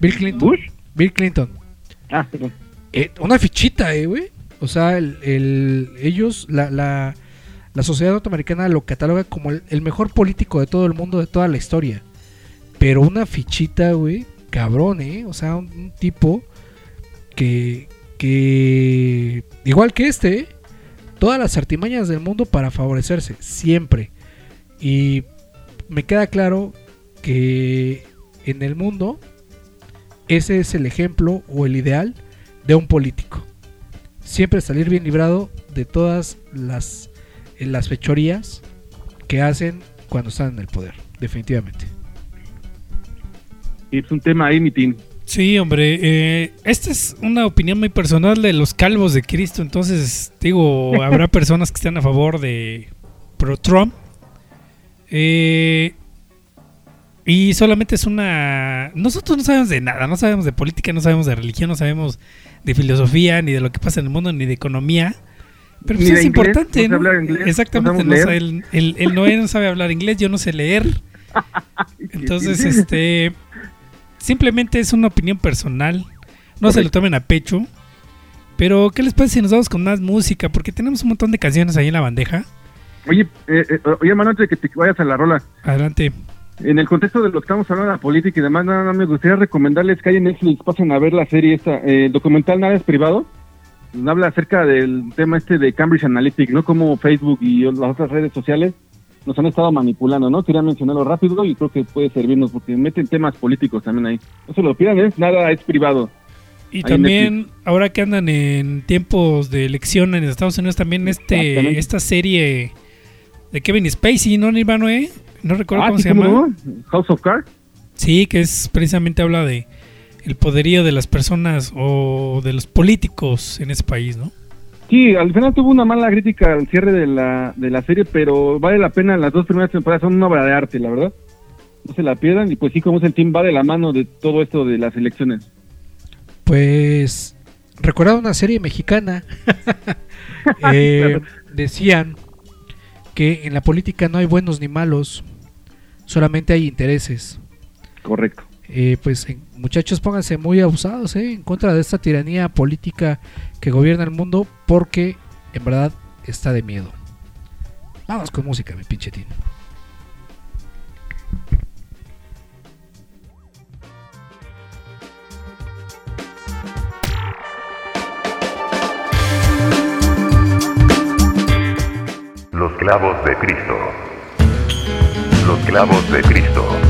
Bill Clinton. ¿Bush? Bill Clinton. Ah, perdón. Eh, una fichita, eh, güey. O sea, el, el- ellos, la, la, la sociedad norteamericana lo cataloga como el, el mejor político de todo el mundo, de toda la historia. Pero una fichita, güey, cabrón, eh. O sea, un, un tipo que, igual que este, eh, todas las artimañas del mundo para favorecerse, siempre. Y me queda claro que en el mundo ese es el ejemplo o el ideal de un político. Siempre salir bien librado de todas las, eh, las fechorías que hacen cuando están en el poder, definitivamente. Es un tema ahí. Sí, hombre, eh, esta es una opinión muy personal de los calvos de Cristo, entonces digo, [LAUGHS] habrá personas que estén a favor de pro Trump. Eh, y solamente es una... Nosotros no sabemos de nada, no sabemos de política, no sabemos de religión, no sabemos de filosofía, ni de lo que pasa en el mundo, ni de economía. Pero pues es inglés, importante, no inglés, Exactamente, no sabe- Noé no sabe hablar inglés, yo no sé leer. [LAUGHS] Entonces, este. Simplemente es una opinión personal. No se lo tomen a pecho. Pero, ¿qué les parece si nos vamos con más música? Porque tenemos un montón de canciones ahí en la bandeja. Oye, eh, eh, oye, hermano, antes de que te vayas a la rola, Adelante. en el contexto de lo que estamos hablando de la política y demás, nada más me gustaría recomendarles que hay en Netflix, pasen a ver la serie esta, eh, el documental Nada es privado. habla acerca del tema este de Cambridge Analytica, ¿no? Como Facebook y las otras redes sociales nos han estado manipulando, ¿no? Quería mencionarlo rápido y creo que puede servirnos porque meten temas políticos también ahí. No se lo pidan, es nada, es privado. Y Ahí también, ahora que andan en tiempos de elección en Estados Unidos, también este esta serie de Kevin Spacey, ¿no, Nirvano, eh? No recuerdo Ah, cómo sí, se llama. ¿cómo no? House of Cards. Sí, que es precisamente habla de el poderío de las personas o de los políticos en ese país, ¿no? Sí, al final tuvo una mala crítica al cierre de la, de la serie, pero vale la pena. Las dos primeras temporadas son una obra de arte, la verdad. No se la pierdan. Y pues sí, como es el team, va de la mano de todo esto de las elecciones. Pues recordaba una serie mexicana. [LAUGHS] Eh, decían que en la política no hay buenos ni malos, solamente hay intereses. Correcto. Eh, pues muchachos pónganse muy abusados eh, en contra de esta tiranía política que gobierna el mundo porque en verdad está de miedo. Vamos con música, mi pinche tío. Los clavos de Cristo. Los clavos de Cristo.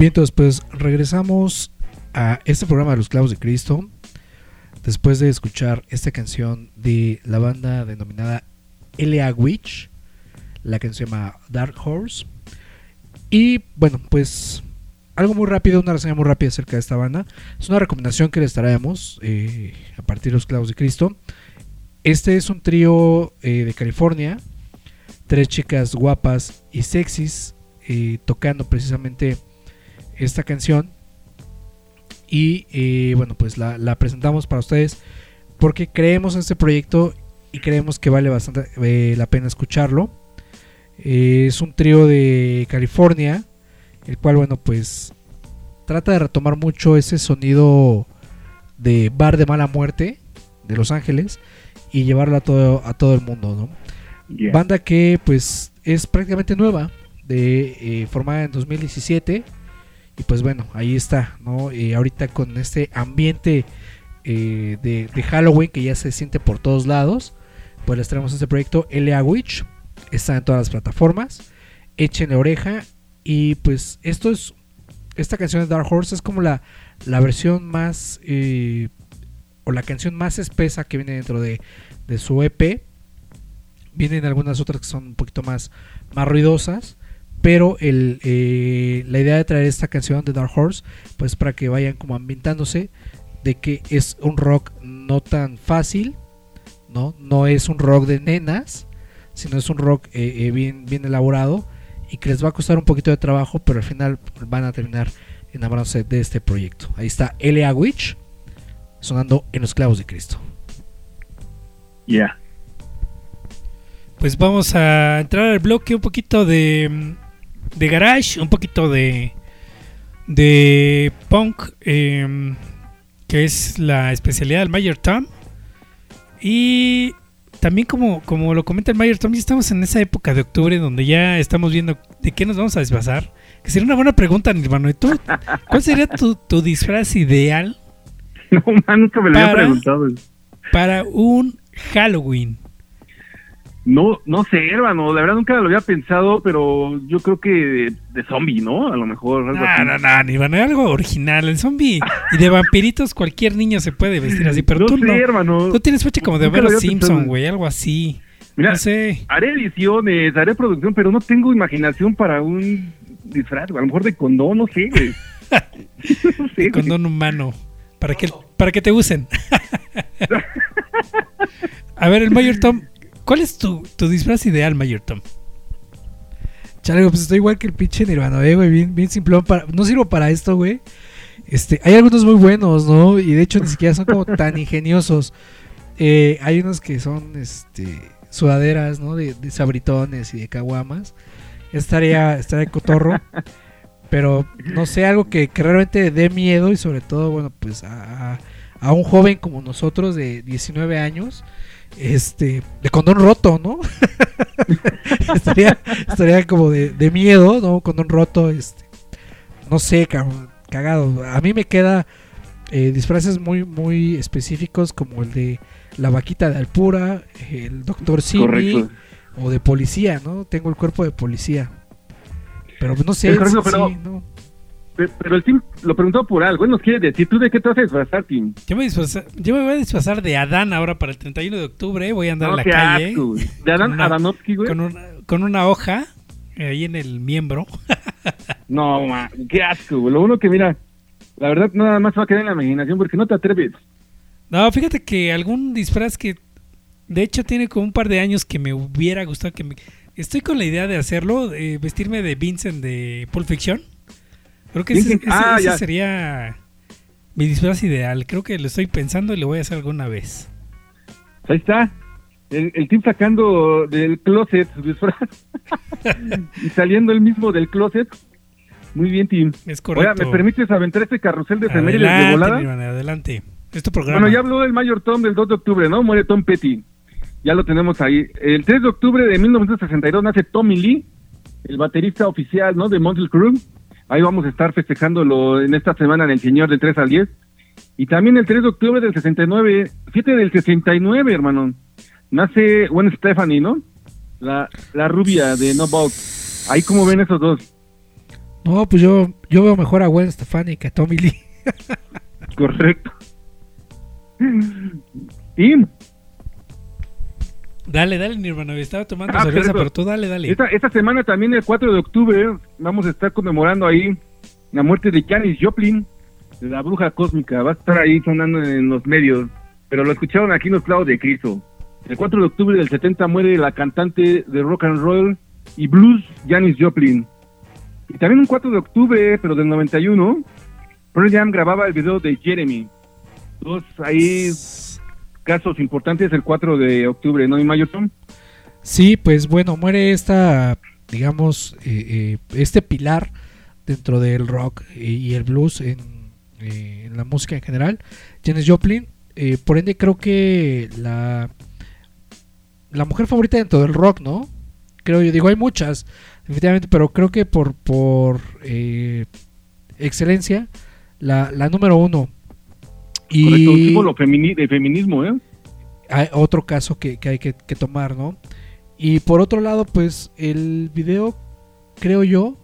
Bien, entonces pues regresamos a este programa de los clavos de Cristo después de escuchar esta canción de la banda denominada L.A. Witch. La canción se llama Dark Horse. Y bueno, pues algo muy rápido, una reseña muy rápida acerca de esta banda. Es una recomendación que les traemos eh, a partir de los clavos de Cristo. Este es un trío eh, de California. Tres chicas guapas y sexys eh, tocando precisamente esta canción. Y eh, bueno, pues la, la presentamos para ustedes porque creemos en este proyecto y creemos que vale bastante eh, la pena escucharlo. Eh, es un trío de California, el cual, bueno, pues trata de retomar mucho ese sonido de bar de mala muerte de Los Ángeles y llevarlo a todo, a todo el mundo, ¿no? Yeah. Banda que pues es prácticamente nueva, de, eh, formada en 2017. Y pues bueno, ahí está, ¿no? Eh, ahorita con este ambiente eh, de, Halloween que ya se siente por todos lados, pues les traemos este proyecto LA Witch. Está en todas las plataformas. Échenle oreja. Y pues esto es, esta canción de Dark Horse es como la, la versión más, eh, o la canción más espesa que viene dentro de, de su EP. Vienen algunas otras que son un poquito más, más ruidosas. Pero el, eh, la idea de traer esta canción de Dark Horse, pues para que vayan como ambientándose de que es un rock no tan fácil, ¿no? No es un rock de nenas, sino es un rock eh, eh, bien, bien elaborado y que les va a costar un poquito de trabajo, pero al final van a terminar enamorándose de este proyecto. Ahí está L.A. Witch sonando en los clavos de Cristo. Yeah. Pues vamos a entrar al bloque un poquito de, de garage, un poquito de, de punk, em, que es la especialidad del Mayor Tom. Y también como, como lo comenta el Mayor Tom, ya estamos en esa época de octubre donde ya estamos viendo de qué nos vamos a disfrazar. Que sería una buena pregunta, Nirvana. ¿Y tú? ¿Cuál sería tu, tu disfraz ideal [LAUGHS] No, man, nunca me lo había Para- preguntado. para un Halloween? No, no sé, hermano, la verdad nunca lo había pensado, pero yo creo que de, de zombie, ¿no? A lo mejor algo No, así. no, no, Nirvana, algo original. El zombie y de vampiritos cualquier niño se puede vestir así, pero no tú sé, no. hermano. Tú tienes fecha como de ver Simpson, güey, algo así. Mira, No sé. haré ediciones, haré producción, pero no tengo imaginación para un disfraz, a lo mejor de condón, no sé, güey. [LAUGHS] no sé, güey. Condón humano. Para que, para que te usen. [LAUGHS] a ver, el Mayor Tom. ¿Cuál es tu, disfraz ideal, Mayor Tom? Chale, pues estoy igual que el pinche Nirvana, eh, güey, bien, bien simplón. Para, no sirvo para esto, güey. Este, hay algunos muy buenos, ¿no? Y de hecho ni siquiera son como tan ingeniosos. Eh, hay unos que son, este, sudaderas, ¿no? De, sabritones y de caguamas. Estaría, estaría cotorro. Pero no sé, algo que, realmente dé miedo y sobre todo, bueno, pues a un joven como nosotros de 19 años, este, de condón roto, ¿no? [LAUGHS] estaría, estaría como de, de miedo, ¿no? Condón roto, este, no sé, cabrón, cagado. A mí me queda eh, disfraces muy, muy específicos como el de la vaquita de Alpura, el doctor Simi o de policía, ¿no? Tengo el cuerpo de policía. Pero no sé, Es correcto, sí, pero- sí, ¿no? Pe- Pero el team lo preguntó por algo. Él nos quiere decir, ¿tú de qué te vas a disfrazar, Tim? Yo me, disfraza- yo me voy a disfrazar de Adán ahora para el 31 de octubre. Voy a andar No, en la qué calle asco. De Adán Con una- Adanovsky, güey. con una, con una hoja eh, ahí en el miembro. [LAUGHS] No, man, qué asco, güey. Lo uno que mira, la verdad nada más va a quedar en la imaginación porque no te atreves. No, fíjate que algún disfraz que de hecho tiene como un par de años que me hubiera gustado que me... Estoy con la idea de hacerlo, eh, vestirme de Vincent de Pulp Fiction. Creo que ese, ese- ah, ese sería mi disfraz ideal. Creo que lo estoy pensando y lo voy a hacer alguna vez. Ahí está. El, el team sacando del closet su disfraz. [LAUGHS] y saliendo el mismo del closet. Muy bien, team. Es Oiga, correcto. ¿me permites aventar este carrusel de efemérides de volada? Adelante. Es tu programa. Bueno, ya habló del Mayor Tom del 2 de octubre, ¿no? Muere Tom Petty. Ya lo tenemos ahí. El 3 de octubre de 1962 nace Tommy Lee, el baterista oficial, ¿no? De Motley Crue. Ahí vamos a estar festejándolo en esta semana en el Señor del 3 al 10. Y también el 3 de octubre del 69, 7 del 69, hermano. Nace Gwen Stephanie, ¿no? La, la rubia de No Box. Ahí como ven esos dos. No, pues yo, yo veo mejor a Gwen Stefani que a Tommy Lee. [LAUGHS] Correcto. Y Dale, dale, Nirvana. Estaba tomando Ah, cerveza, pero tú dale, dale. esta, esta semana también, el 4 de octubre, vamos a estar conmemorando ahí la muerte de Janis Joplin, la bruja cósmica. Va a estar ahí sonando en los medios, pero lo escucharon aquí en los clavos de Cristo. El 4 de octubre del 70 muere la cantante de rock and roll y blues Janis Joplin. Y también un 4 de octubre, pero del 91, Pearl Jam grababa el video de Jeremy. Dos ahí casos importantes el 4 de octubre, ¿no? Y Mayorton. Sí, pues bueno, muere esta, digamos, eh, eh, este pilar dentro del rock y, el blues en, eh, en la música en general, Janis Joplin. por ende, creo que la, la mujer favorita dentro del rock, ¿no? Creo yo, digo, hay muchas, definitivamente, pero creo que por, por excelencia, la, la número uno. Correcto, un Y símbolo femini- de feminismo, ¿eh? hay otro caso que, que hay que, que tomar, ¿no? Y por otro lado, pues el video, creo yo,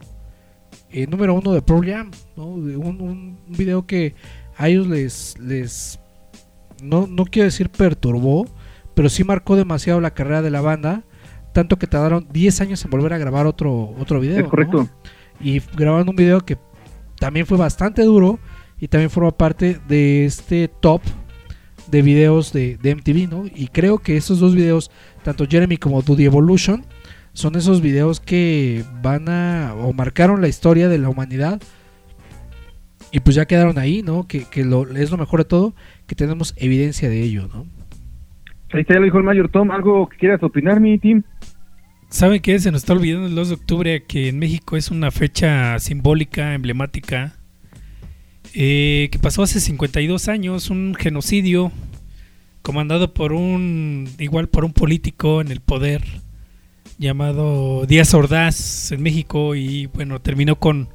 eh, número uno de Pearl Jam, ¿no? Un, un video que a ellos les, les no, no quiero decir perturbó, pero sí marcó demasiado la carrera de la banda, tanto que tardaron 10 años en volver a grabar otro, otro video. Es ¿no? correcto. y grabaron un video que también fue bastante duro y también forma parte de este top de videos de, de MTV, ¿no? Y creo que esos dos videos, tanto Jeremy como Do The Evolution, son esos videos que van a o marcaron la historia de la humanidad y pues ya quedaron ahí, ¿no? Que, que lo, es lo mejor de todo, que tenemos evidencia de ello, ¿no? Ahí está, ya lo dijo el Mayor Tom. ¿Algo que quieras opinar, mi team? ¿Saben qué? Se nos está olvidando el 2 de octubre, que en México es una fecha simbólica, emblemática, eh, que pasó hace 52 años, un genocidio comandado por un, igual por un político en el poder llamado Díaz Ordaz en México y bueno, terminó con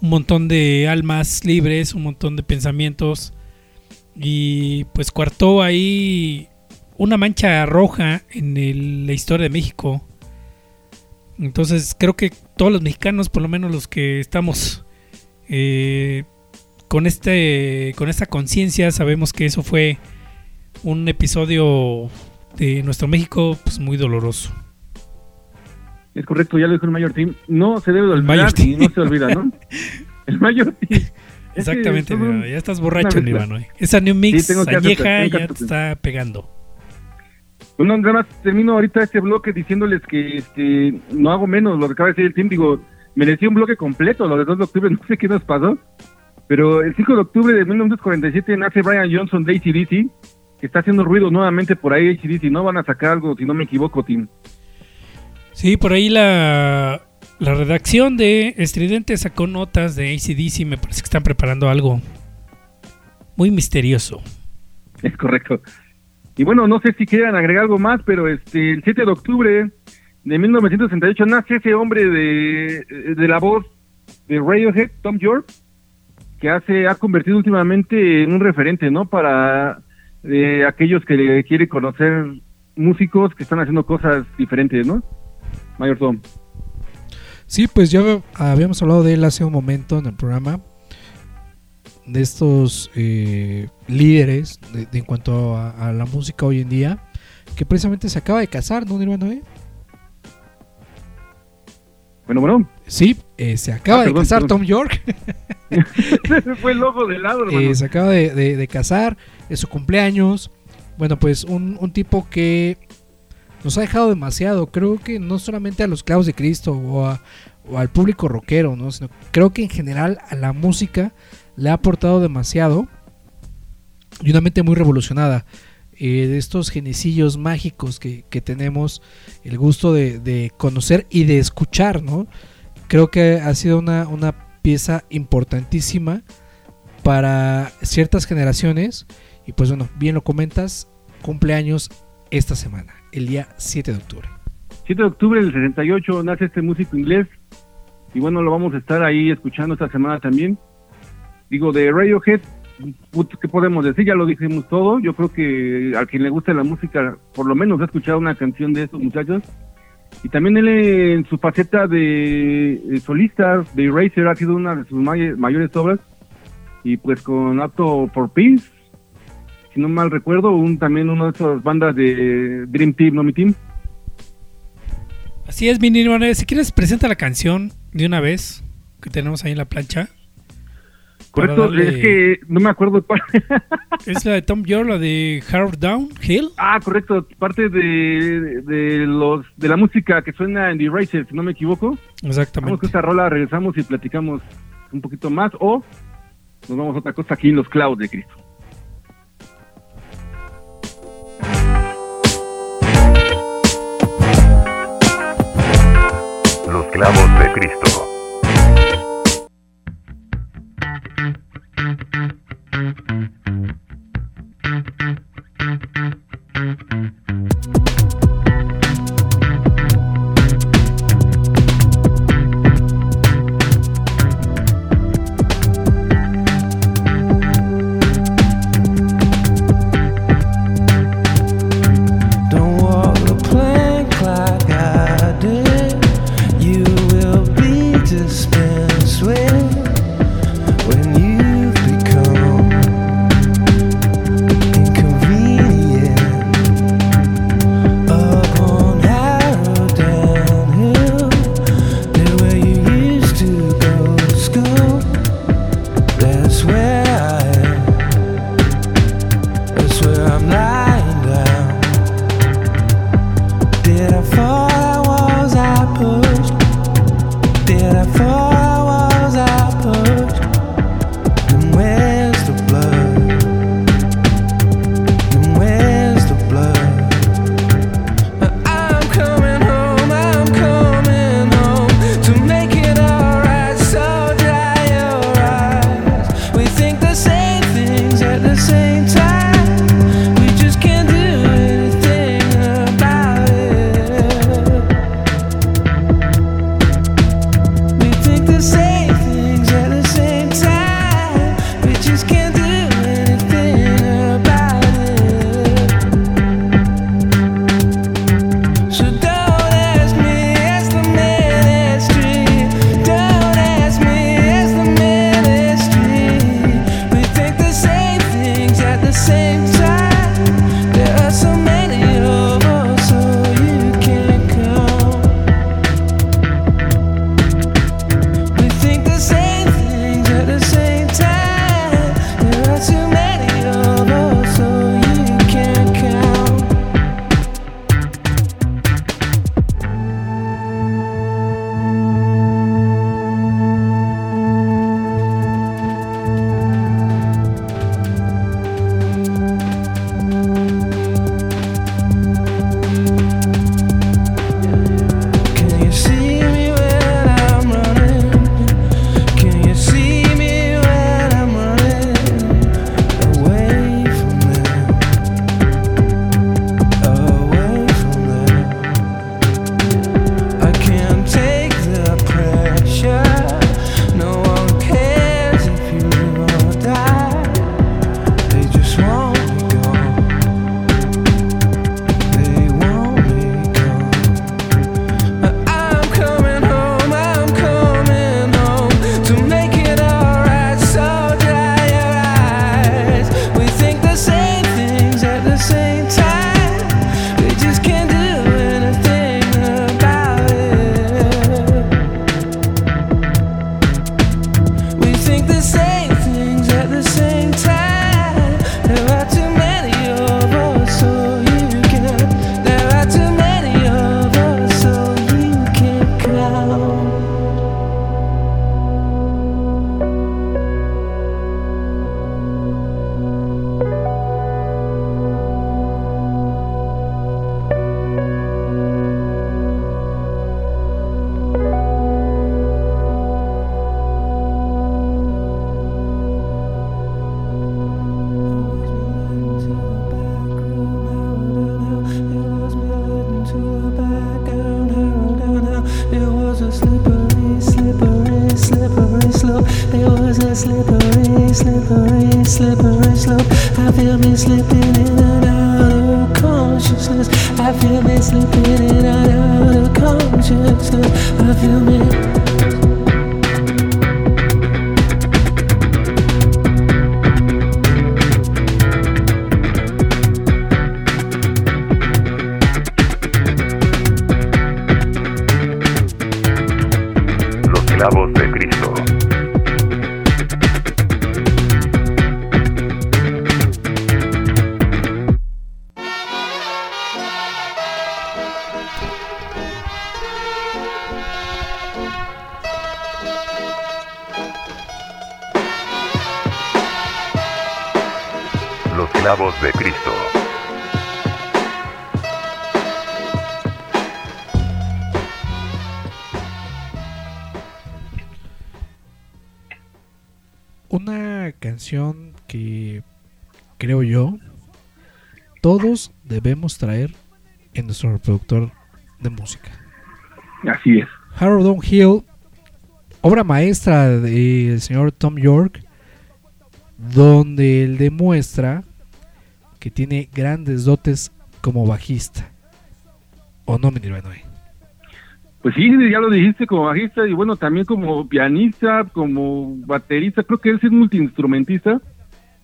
un montón de almas libres, un montón de pensamientos y pues coartó ahí una mancha roja en la historia de México. Entonces creo que todos los mexicanos, por lo menos los que estamos eh, con este, con esta conciencia, sabemos que eso fue un episodio de nuestro México pues, muy doloroso. Es correcto, ya lo dijo el Mayor Team. No se debe de olvidar Mayor y no se olvida, ¿no? [LAUGHS] El Mayor Team. Es que Exactamente, un- Nirvana, ya estás borracho. Nirvana. ¿eh? Esa New Mix Sí, que que ya te está pegando. Bueno, nada más termino ahorita este bloque diciéndoles que este no hago menos lo que acaba de decir el team. Digo, merecía un bloque completo, lo de 2 de octubre, [LAUGHS] no sé qué nos pasó. Pero el 5 de octubre de 1947 nace Brian Johnson de ACDC, que está haciendo ruido nuevamente por ahí ACDC. No van a sacar algo, si no me equivoco, team. Sí, por ahí la, la redacción de Estridente sacó notas de ACDC. Me parece que están preparando algo muy misterioso. [LAUGHS] Es correcto. Y bueno, no sé si quieran agregar algo más, pero este el 7 de octubre de 1968 nace ese hombre de, de la voz de Radiohead, Tom York, que hace ha convertido últimamente en un referente, ¿no? Para eh, aquellos que le quieren conocer músicos que están haciendo cosas diferentes, ¿no? Mayor Tom. Sí, pues ya habíamos hablado de él hace un momento en el programa. De estos eh, líderes de, de en cuanto a, a la música hoy en día. Que precisamente se acaba de casar, ¿no, Nirvana? eh? Bueno, bueno. Sí, eh, se acaba Ah, de casar perdón. Tom York. [LAUGHS] Ese fue el logo del lado, hermano. Eh, se acaba de, de- de casar, es su cumpleaños. Bueno, pues un, un tipo que nos ha dejado demasiado. Creo que no solamente a los clavos de Cristo o, a- o al público rockero, ¿no? Sino creo que en general a la música le ha aportado demasiado. Y una mente muy revolucionada. Eh, de estos genicillos mágicos que, que tenemos el gusto de, de conocer y de escuchar, ¿no? Creo que ha sido una, una pieza importantísima para ciertas generaciones. Y pues bueno, bien lo comentas, cumpleaños esta semana, el día 7 de octubre. 7 de octubre del 68 nace este músico inglés y bueno, lo vamos a estar ahí escuchando esta semana también. Digo, de Radiohead, ¿qué podemos decir? Ya lo dijimos todo. Yo creo que a quien le gusta la música, por lo menos ha escuchado una canción de estos muchachos. Y también él en su faceta de solista, de Eraser, ha sido una de sus mayores obras. Y pues con Apto for Peace, si no mal recuerdo, un, también una de esas bandas de Dream Team, ¿no? Mi team. Así es, mi niño. Si quieres, presenta la canción de una vez que tenemos ahí en la plancha. Por es que no me acuerdo cuál. [LAUGHS] ¿Es la de Tom York, la de Hard Down Hill? Ah, correcto. Parte de, de, los, de la música que suena en The Racer, si no me equivoco. Exactamente. Vamos con esta rola, regresamos y platicamos un poquito más. O nos vamos a otra cosa aquí en los clouds de Cristo. Los clavos de Cristo. Thank you. Nuestro reproductor de música. Así es. Harold Hill, obra maestra del señor Tom York, donde él demuestra que tiene grandes dotes como bajista. ¿O no, mi? Pues sí, ya lo dijiste como bajista y bueno, también como pianista, como baterista, creo que él es multiinstrumentista.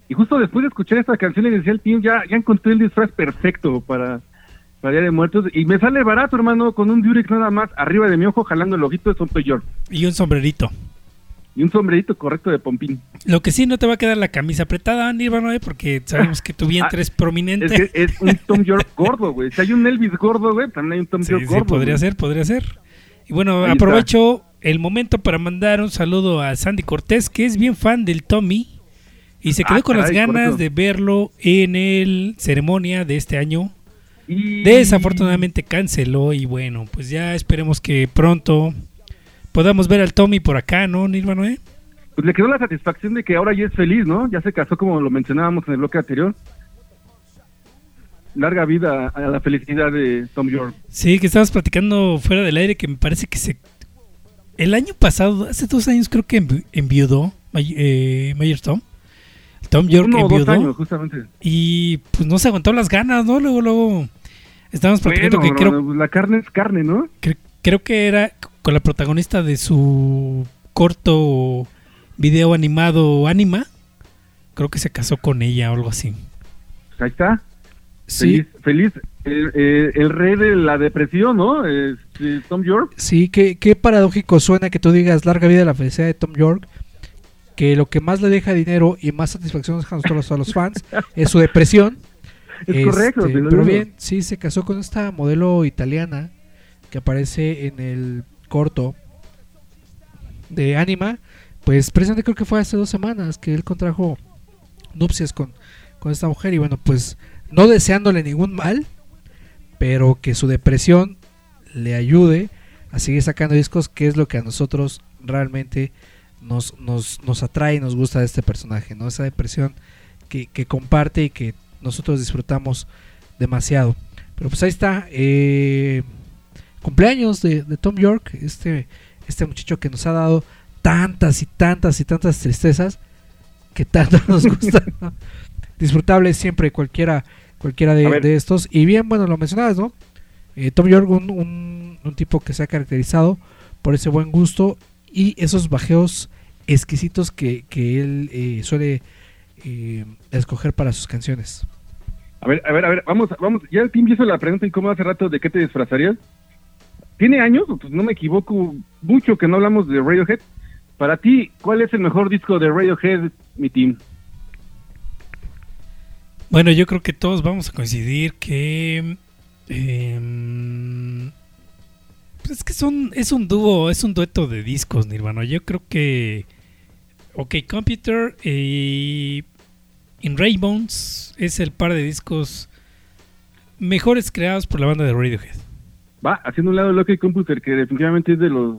Y justo después de escuchar esta canción le decía al team, ya, ya encontré el disfraz perfecto para, para Día de Muertos. Y me sale barato, hermano, con un Durex nada más arriba de mi ojo jalando el ojito de Son York. Y un sombrerito. Y un sombrerito correcto de pompín. Lo que sí no te va a quedar la camisa apretada, Nirvana, ¿eh? porque sabemos que tu vientre [LAUGHS] es prominente. Es que es un [LAUGHS] Tom York gordo, güey. Si hay un Elvis gordo, güey, también hay un Tom Sí, York sí, gordo. podría güey. ser, podría ser. Y bueno, Ahí aprovecho el momento para mandar un saludo a Sandy Cortés, que es bien fan del Tommy. Y se quedó Ah, con las ganas de verlo en el ceremonia de este año. Y... Desafortunadamente canceló y bueno, pues ya esperemos que pronto podamos ver al Tommy por acá, ¿no, Nirvana? eh? Pues le quedó la satisfacción de que ahora ya es feliz, ¿no? Ya se casó como lo mencionábamos en el bloque anterior. Larga vida a la felicidad de Tom York. Sí, que estabas platicando fuera del aire que me parece que se... El año pasado, hace dos años creo que envi- enviudó eh, Mayor Tom. Tom York Uno o dos enviudó años, justamente. y pues no se aguantó las ganas, ¿no? Luego, luego estábamos platicando Bueno, que creo, hermano, pues la carne es carne, ¿no? cre- creo que era con la protagonista de su corto video animado Anima. Creo que se casó con ella o algo así. Pues ahí está. Sí, Feliz, feliz. El, el- el rey de la depresión, ¿no? Este, Tom York. sí, qué, qué paradójico suena que tú digas larga vida a la felicidad de Tom York, que lo que más le deja dinero y más satisfacción deja a nosotros a los fans es su depresión. [LAUGHS] Es correcto. Este, pero bien, sí, se casó con esta modelo italiana que aparece en el corto de Anima. Pues precisamente creo que fue hace dos semanas que él contrajo nupcias con, con esta mujer. Y bueno, pues no deseándole ningún mal, pero que su depresión le ayude a seguir sacando discos, que es lo que a nosotros realmente nos, nos, nos atrae y nos gusta de este personaje, ¿no? Esa depresión que, que comparte y que nosotros disfrutamos demasiado. Pero pues ahí está, eh, cumpleaños de, de Tom York, este, este muchacho que nos ha dado tantas y tantas y tantas tristezas que tanto [LAUGHS] nos gusta. ¿no? Disfrutable siempre cualquiera, cualquiera de, estos. Y bien, bueno, lo mencionabas, ¿no? Eh, Tom York, un, un- un tipo que se ha caracterizado por ese buen gusto y esos bajeos exquisitos que, que él eh, suele eh, escoger para sus canciones. A ver, a ver, a ver, vamos, vamos. Ya el team hizo la pregunta incómoda hace rato de qué te disfrazarías. ¿Tiene años? Pues no me equivoco mucho que no hablamos de Radiohead. Para ti, ¿cuál es el mejor disco de Radiohead, mi team? Bueno, yo creo que todos vamos a coincidir que. em, pues es que son, es un dúo, es un dueto de discos, Nirvana. Yo creo que. OK Computer y. In Raybones es el par de discos mejores creados por la banda de Radiohead. Va, haciendo un lado el OK Computer, que definitivamente es de los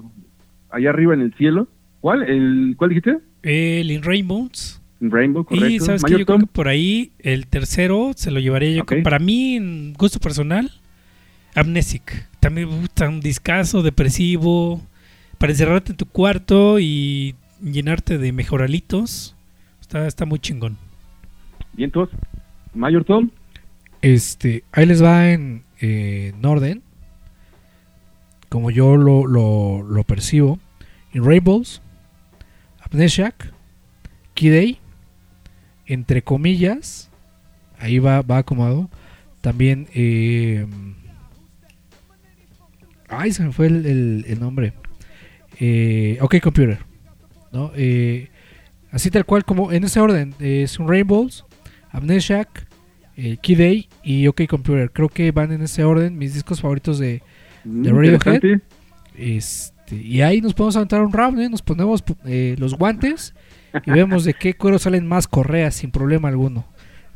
allá arriba en el cielo. ¿Cuál? El, ¿Cuál dijiste? El In Rainbows. Rainbow, correcto. Y sabes que yo creo que por ahí el tercero se lo llevaría yo. Ok. creo- Para mí, en gusto personal, Amnesic. También me gusta un discazo depresivo para encerrarte en tu cuarto y llenarte de mejoralitos. Está, está muy chingón. Y entonces, Mayor Tom. Este, ahí les va en, eh, en orden. como yo lo, lo, lo percibo, In Rainbows, Amnesiac, Kid A, entre comillas, ahí va, va acomodado, también, eh, ay, se me fue el, el- el nombre, eh, OK Computer, ¿no? Eh, así tal cual como en ese orden, es un Rainbows, Amnesiac, eh, Kid A y OK Computer, creo que van en ese orden mis discos favoritos de, de Radiohead. Este, y ahí nos podemos aventar un round, ¿eh? nos ponemos eh, los guantes y vemos de qué cuero salen más correas sin problema alguno.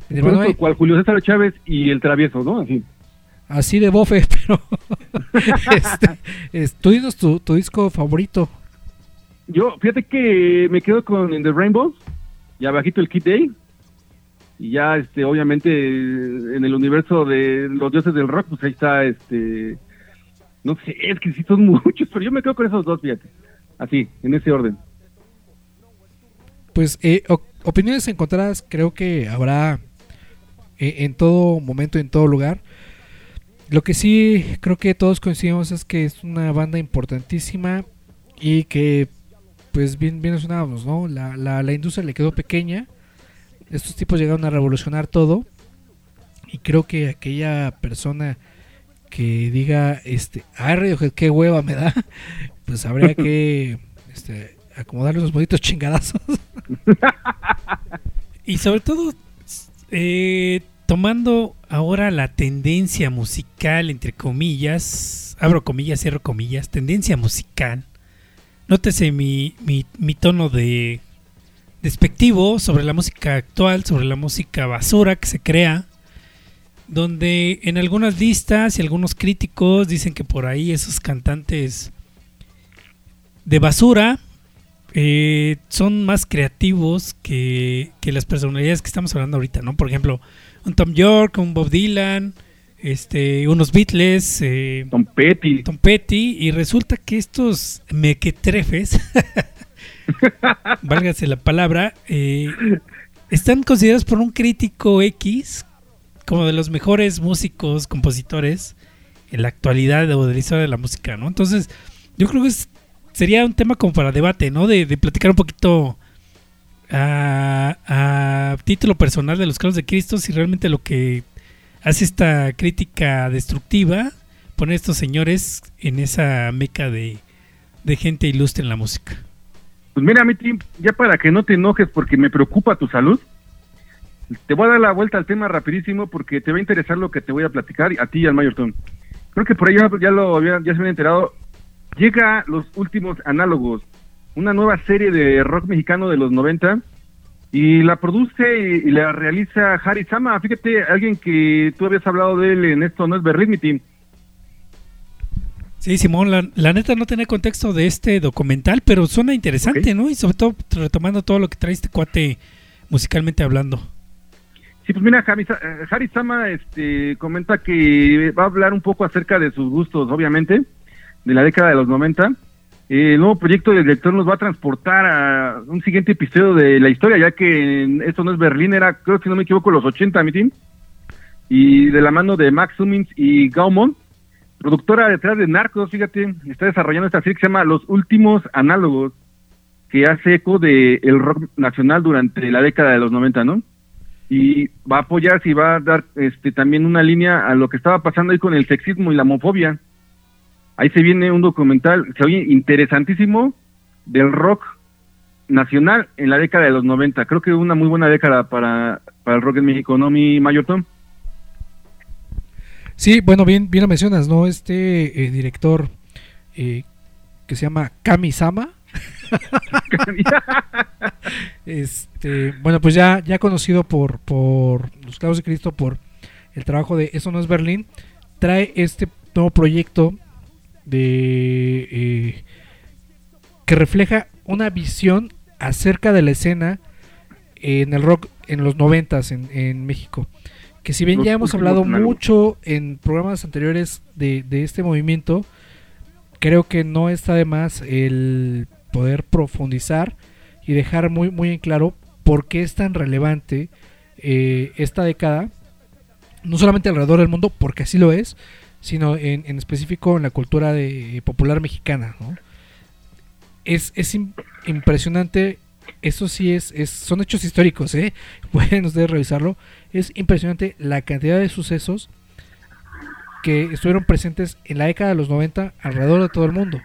Mi hermano, Pronto, "Ey, cual Julio César Chávez y el travieso, ¿no? Así. Así de bofe, [LAUGHS] pero este, es- tú dinos tu, tu disco favorito. Yo, fíjate que me quedo con In the Rainbows y abajito el Kid Day. Y ya, este, obviamente, en el universo de los dioses del rock, pues ahí está, este, no sé, es que sí son [LAUGHS] muchos, pero yo me quedo con esos dos, fíjate. Así, en ese orden. Pues eh, opiniones encontradas creo que habrá eh, en todo momento, en todo lugar. Lo que sí creo que todos coincidimos es que es una banda importantísima y que pues bien, bien sonábamos, ¿no? La, la, la industria le quedó pequeña. Estos tipos llegaron a revolucionar todo. Y creo que aquella persona que diga, este, ay Radiohead, qué hueva me da, [LAUGHS] pues habría [LAUGHS] que este, acomodarle unos bonitos chingadazos. [LAUGHS] Y sobre todo, eh, tomando ahora la tendencia musical, entre comillas, abro comillas, cierro comillas, tendencia musical. Nótese mi, mi, tono de despectivo sobre la música actual, sobre la música basura que se crea, donde en algunas listas y algunos críticos dicen que por ahí esos cantantes de basura eh, son más creativos que, que las personalidades que estamos hablando ahorita, ¿no? Por ejemplo, un Tom York, un Bob Dylan, este, unos Beatles, eh, Tom Petty. Tom Petty, y resulta que estos mequetrefes, [LAUGHS] válgase la palabra, eh, están considerados por un crítico X como de los mejores músicos, compositores en la actualidad o de la historia de la música, ¿no? Entonces, yo creo que es- sería un tema como para debate, ¿no? De, de platicar un poquito a, título personal de los clavos de Cristo si realmente lo que hace esta crítica destructiva pone a estos señores en esa meca de, de gente ilustre en la música. Pues mira, mi ya para que no te enojes porque me preocupa tu salud, te voy a dar la vuelta al tema rapidísimo porque te va a interesar lo que te voy a platicar a ti y al Mayorton. Creo que por ahí ya, ya lo había, ya se habían enterado. Llega los últimos análogos, una nueva serie de rock mexicano de los 90 y la produce y, la realiza Harry Sama. Fíjate, alguien que tú habías hablado de él en esto no es Berlín, mi team. Sí, Simón, la, la neta no tenía contexto de este documental, pero suena interesante. ¿no? Y sobre todo retomando todo lo que trae este cuate musicalmente hablando. Sí, pues mira, Javi, eh, Harry Sama este, comenta que va a hablar un poco acerca de sus gustos, obviamente, de la década de los 90. El nuevo proyecto del director nos va a transportar a un siguiente episodio de la historia, ya que esto no es Berlín, era, creo que no me equivoco, los 80, mi team. Y de la mano de Max Summins y Gaumont, productora detrás de Narcos, fíjate, está desarrollando esta serie que se llama Los Últimos Análogos, que hace eco de el rock nacional durante la década de los 90, ¿no? y va a apoyarse y va a dar este también una línea a lo que estaba pasando ahí con el sexismo y la homofobia. Ahí se viene un documental, se oye interesantísimo, del rock nacional en la década de los 90. Creo que una muy buena década para, para el rock en México, ¿no, mi Mayor Tom? Sí, bueno, bien, bien lo mencionas, ¿no? Este eh, director eh, que se llama Kami-sama. [LAUGHS] este, bueno, pues ya, ya conocido por, por los clavos de Cristo, por el trabajo de Eso no es Berlín, trae este nuevo proyecto de eh, que refleja una visión acerca de la escena en el rock en los noventas en, en México. Que si bien Los ya hemos hablado mucho en programas anteriores de, de este movimiento, creo que no está de más el poder profundizar y dejar muy, muy en claro por qué es tan relevante eh, esta década, no solamente alrededor del mundo, porque así lo es, sino en, en específico en la cultura de, popular mexicana. ¿no? Es, es im- impresionante, eso sí es, es, son hechos históricos, ¿eh? [LAUGHS] pueden ustedes revisarlo, es impresionante la cantidad de sucesos que estuvieron presentes en la década de los 90 alrededor de todo el mundo.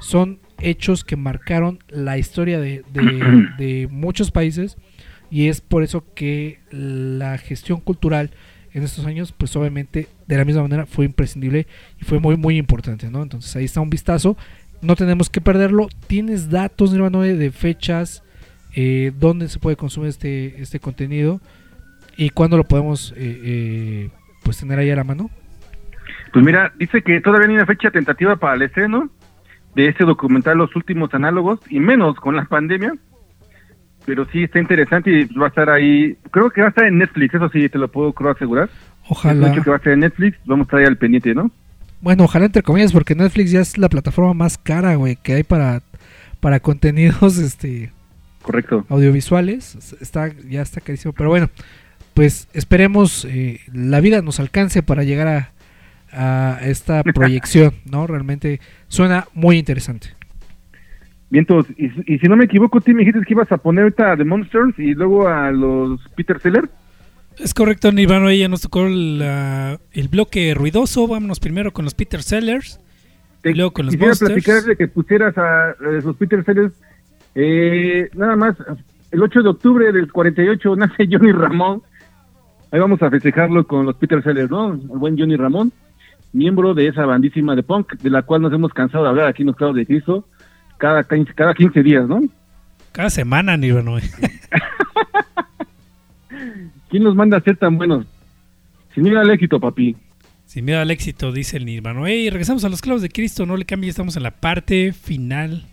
Son hechos que marcaron la historia de, de- [CLEARS THROAT] de muchos países y es por eso que la gestión cultural en estos años, pues obviamente de la misma manera fue imprescindible y fue muy muy importante, ¿no? Entonces ahí está un vistazo, no tenemos que perderlo. ¿Tienes datos, Nirvana, de de fechas, eh, dónde se puede consumir este, este contenido y cuándo lo podemos eh, eh, pues tener ahí a la mano? Pues mira, dice que todavía no hay una fecha tentativa para el estreno de este documental Los Últimos Análogos, y menos con la pandemia. Pero sí está interesante y va a estar ahí. Creo que va a estar en Netflix, eso sí, te lo puedo creo asegurar. El Ojalá. hecho que va a estar en Netflix, vamos a estar ahí al pendiente, ¿no? Bueno, ojalá entre comillas, porque Netflix ya es la plataforma más cara, güey, que hay para, para contenidos [LAUGHS] este Correcto. audiovisuales. Es- Está, ya está carísimo. Pero bueno, pues esperemos eh, la vida nos alcance para llegar a, a esta [LAUGHS] proyección, ¿no? Realmente suena muy interesante. Vientos, y, y si no me equivoco, tú me dijiste que ibas a poner ahorita a The Monsters y luego a los Peter Seller. Es correcto, Nirvana. Ya nos tocó la- el bloque ruidoso. Vámonos primero con los Peter Sellers. Te Y luego con los quisiera Monsters. platicar de que pusieras a, a los Peter Sellers. Eh, nada más, el 8 de octubre del 48 nace [LAUGHS] Johnny Ramón. Ahí vamos a festejarlo con los Peter Sellers, ¿no? El buen Johnny Ramón, miembro de esa bandísima de punk, de la cual nos hemos cansado de hablar aquí en los Clavos de Cristo cada 15, cada 15 días, ¿no? Cada semana, Nirvana. [LAUGHS] ¿Quién nos manda a ser tan buenos? Sin ir al éxito, papi. Sin miedo al éxito, dice el Nirvana. Y regresamos a los clavos de Cristo. No le cambie, estamos en la parte final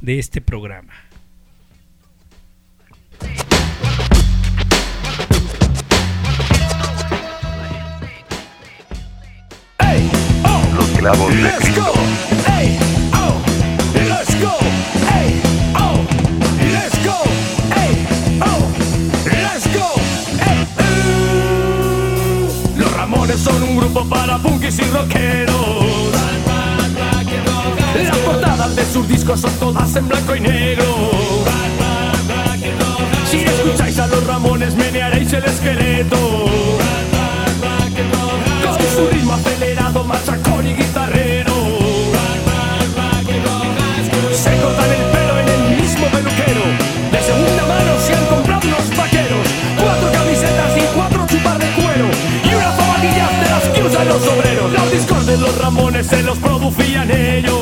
de este programa. Los clavos de Cristo. Ramones son un grupo para punkis y rockeros. Las portadas de sus discos son todas en blanco y negro. Si escucháis a los Ramones menearéis el esqueleto. Con su ritmo acelerado, machacón de los Ramones se los producían ellos.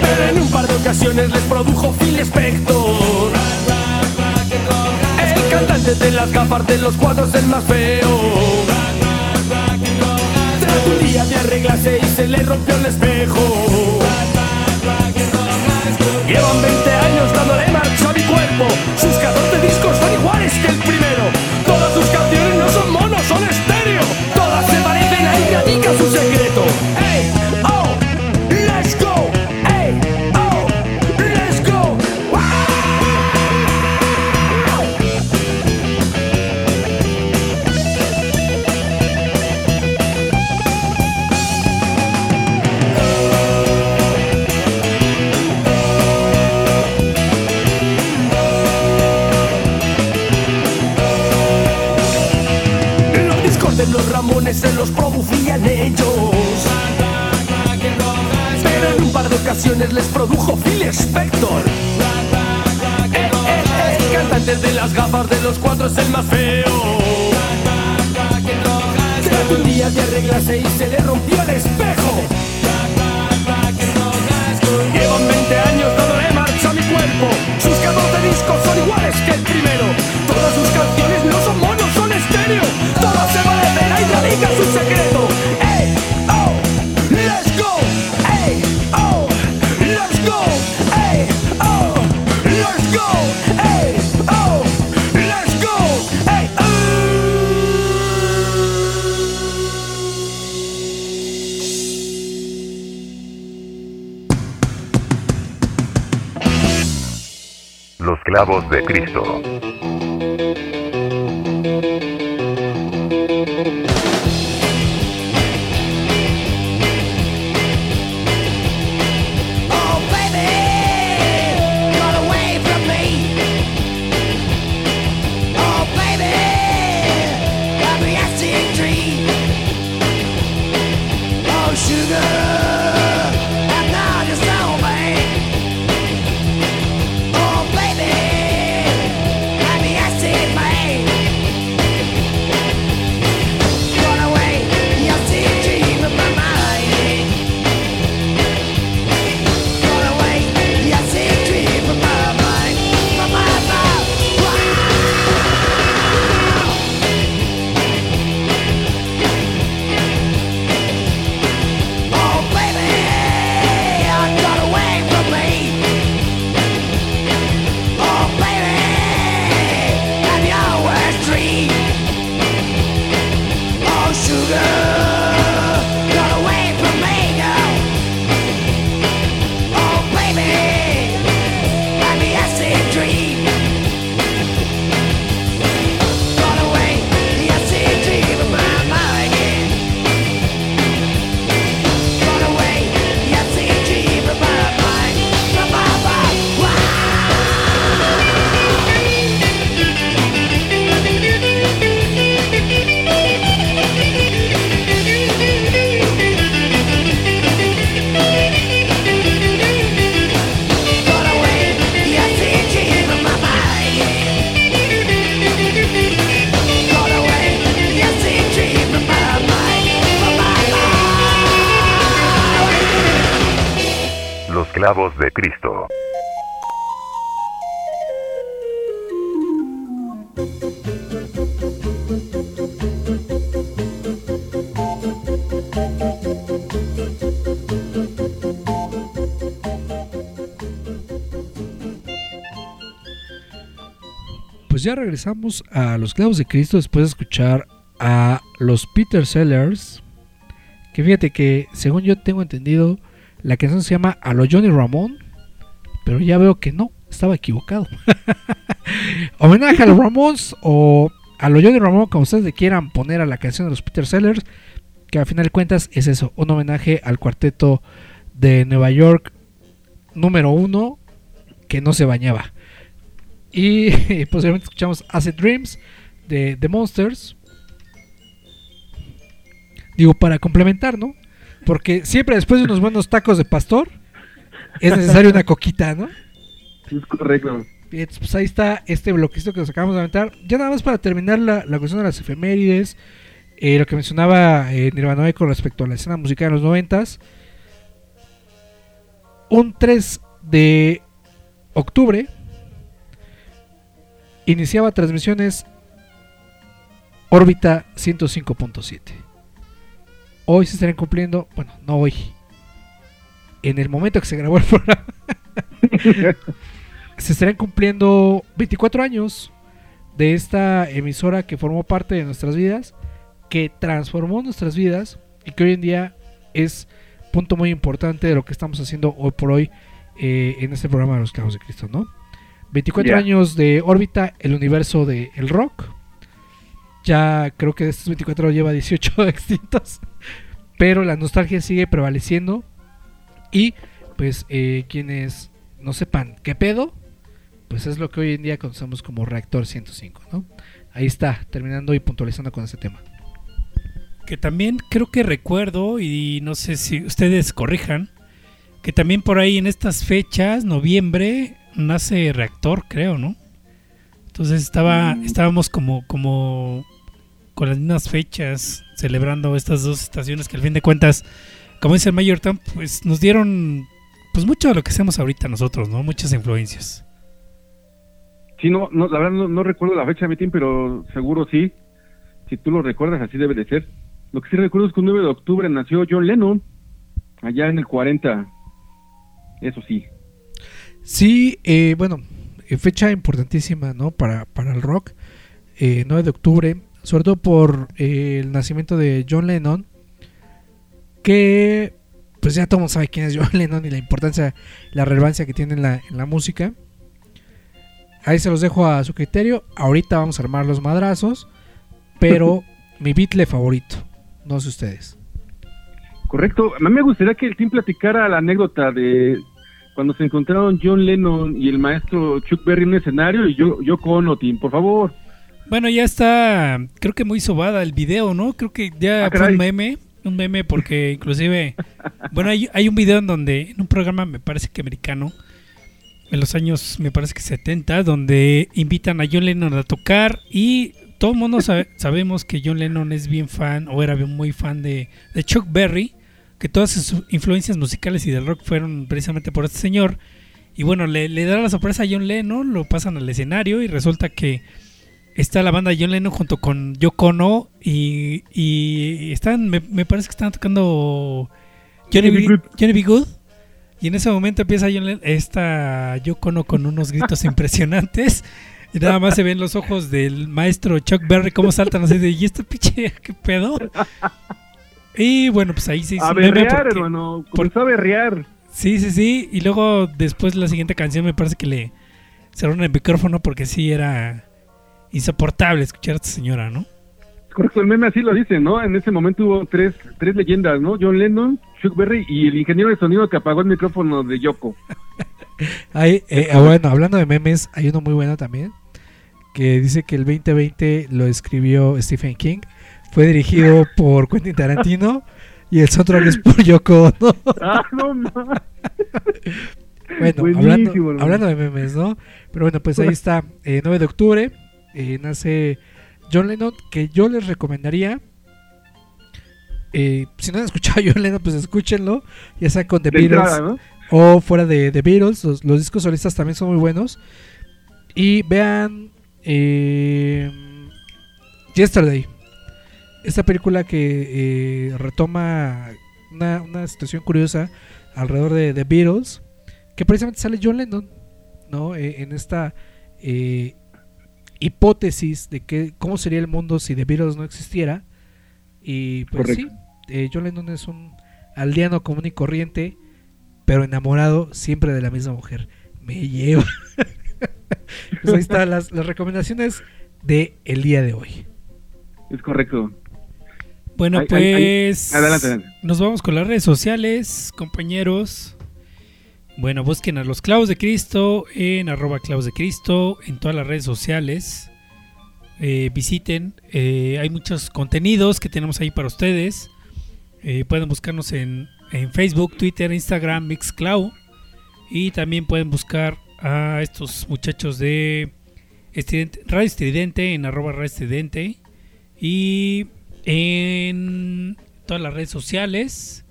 Pero en un par de ocasiones les produjo Phil Spector. El cantante de las gafas de los cuatro es el más feo. Un día de arreglarse y se le rompió el espejo. Llevan 20 años dándole marcha a mi cuerpo. Sus 14 discos son iguales que el primero. De los Ramones se los producían ellos. Pero en un par de ocasiones les produjo Phil Spector. Eh, eh, eh, cantante de las gafas de los cuatro es el más feo. Trató un día de arreglarse y se le rompió el espejo. Llevan 20 años dándole marcha a mi cuerpo. Sus 14 discos son iguales que el primero. Todas sus canciones no son monos, son estéreo. Los clavos de Cristo. Pues ya regresamos a los clavos de Cristo después de escuchar a los Peter Sellers. Que fíjate que, según yo tengo entendido, la canción se llama A lo Johnny Ramón. Pero ya veo que no, estaba equivocado. [LAUGHS] Homenaje a los Ramones o a lo Johnny Ramón, como ustedes le quieran poner a la canción de los Peter Sellers. Que a final de cuentas es eso, un homenaje al cuarteto de Nueva York número uno que no se bañaba. Y [LAUGHS] posteriormente escuchamos Acid Dreams de The Monsters. Digo, para complementar, ¿no? Porque siempre después de unos buenos tacos de pastor es necesario una coquita, ¿no? Es correcto. Pues ahí está este bloquecito que nos acabamos de aventar. Ya nada más para terminar la, la cuestión de las efemérides. eh, lo que mencionaba eh, Nirvana con respecto a la escena musical de los noventas. Un 3 de octubre iniciaba transmisiones órbita 105.7. Hoy se estarán cumpliendo, bueno, no hoy, en el momento que se grabó el [LAUGHS] programa, [LAUGHS] se estarán cumpliendo 24 años de esta emisora que formó parte de nuestras vidas, que transformó nuestras vidas y que hoy en día es punto muy importante de lo que estamos haciendo hoy por hoy eh, en este programa de los Clavos de Cristo, ¿no? 24 Ya. años de órbita, el universo del el rock. Ya creo que de estos 24 lleva 18 [LAUGHS] extintos. Pero la nostalgia sigue prevaleciendo. Y pues eh, quienes no sepan qué pedo, pues es lo que hoy en día conocemos como reactor 105, ¿no? Ahí está, terminando y puntualizando con ese tema. Que también creo que recuerdo, y no sé si ustedes corrijan, que también por ahí en estas fechas, noviembre, nace Reactor, creo, ¿no? Entonces estaba, estábamos como, como con las mismas fechas celebrando estas dos estaciones que al fin de cuentas, como dice el Mayor Tom, pues nos dieron pues mucho de lo que hacemos ahorita nosotros, ¿no? Muchas influencias. Sí, no, no, la verdad no, no recuerdo la fecha, Metín, pero seguro sí. Si tú lo recuerdas, así debe de ser. Lo que sí recuerdo es que un 9 de octubre nació John Lennon, allá en el 40. Eso sí. Sí, eh, bueno, eh, fecha importantísima, ¿no? Para, para el rock. eh, 9 de octubre, sobre todo por eh, el nacimiento de John Lennon, que pues ya todo el mundo sabe quién es John [LAUGHS] Lennon y la importancia, la relevancia que tiene en la, en la música. Ahí se los dejo a su criterio. Ahorita vamos a armar los madrazos, pero [LAUGHS] mi Beatle favorito, no sé ustedes. Correcto. A mí me gustaría que el team platicara la anécdota de cuando se encontraron John Lennon y el maestro Chuck Berry en un escenario y yo, yo con Tim, por favor. Bueno, ya está, creo que muy sobada el video, ¿no? Creo que ya Ah, fue un meme, un meme porque [LAUGHS] inclusive, bueno, hay, hay un video en donde, en un programa, me parece que americano, en los años, me parece que 70, donde invitan a John Lennon a tocar y todo el mundo sabe- [LAUGHS] sabemos que John Lennon es bien fan o era bien- muy fan de, de Chuck Berry, que todas sus influencias musicales y del rock fueron precisamente por este señor. Y bueno, le, le da la sorpresa a John Lennon, lo pasan al escenario y resulta que está la banda John Lennon junto con Yoko Ono y, y están, me, me parece que están tocando Johnny, Johnny B. Johnny B. Good. Y en ese momento empieza John Lennon, esta Yoko Ono con unos gritos [LAUGHS] impresionantes. Y nada más se ven los ojos del maestro Chuck Berry cómo saltan así de, ¿y este pinche qué pedo? Y bueno, pues ahí se hizo A berrear, porque- hermano. Comenzó a berrear. Sí, sí, sí. Y luego después la siguiente canción me parece que le cerraron el micrófono porque sí era insoportable escuchar a esta señora, ¿no? Correcto, el meme así lo dice, ¿no? En ese momento hubo tres, tres leyendas, ¿no? John Lennon, Chuck Berry y el ingeniero de sonido que apagó el micrófono de Yoko. [LAUGHS] Hay, eh, ah, bueno, hablando de memes, hay uno muy bueno también que dice que el 2020 lo escribió Stephen King, fue dirigido por Quentin Tarantino y el soundtrack es por Yoko. [LAUGHS] ¡Ah, no, no! Bueno, hablando, de memes, ¿no? Pero bueno, pues ahí está, eh, 9 de octubre, eh, nace John Lennon, que yo les recomendaría, eh, si no han escuchado a John Lennon, pues escúchenlo, ya sea con The Beatles entrada, ¿no? o fuera de The Beatles, los, los discos solistas también son muy buenos. Y vean eh, Yesterday, esta película que eh, retoma una, una situación curiosa alrededor de The Beatles, que precisamente sale John Lennon, ¿no? Eh, en esta eh, hipótesis de que cómo sería el mundo si The Beatles no existiera. Y pues Correcto. sí, eh, John Lennon es un aldeano común y corriente, pero enamorado siempre de la misma mujer. Me lleva. [LAUGHS] pues ahí están las, las recomendaciones de el día de hoy. Es correcto. Bueno, Ay, ay, ay. pues Adelante, adelante. nos vamos con las redes sociales, compañeros. Bueno, busquen a los clavos de Cristo en arroba clavos de Cristo en todas las redes sociales. Eh, visiten, eh, hay muchos contenidos que tenemos ahí para ustedes. Eh, pueden buscarnos en, en Facebook, Twitter, Instagram, Mixcloud. Y también pueden buscar a estos muchachos de Estridente- Radio Estridente en arroba Radio Estridente. Y en todas las redes sociales.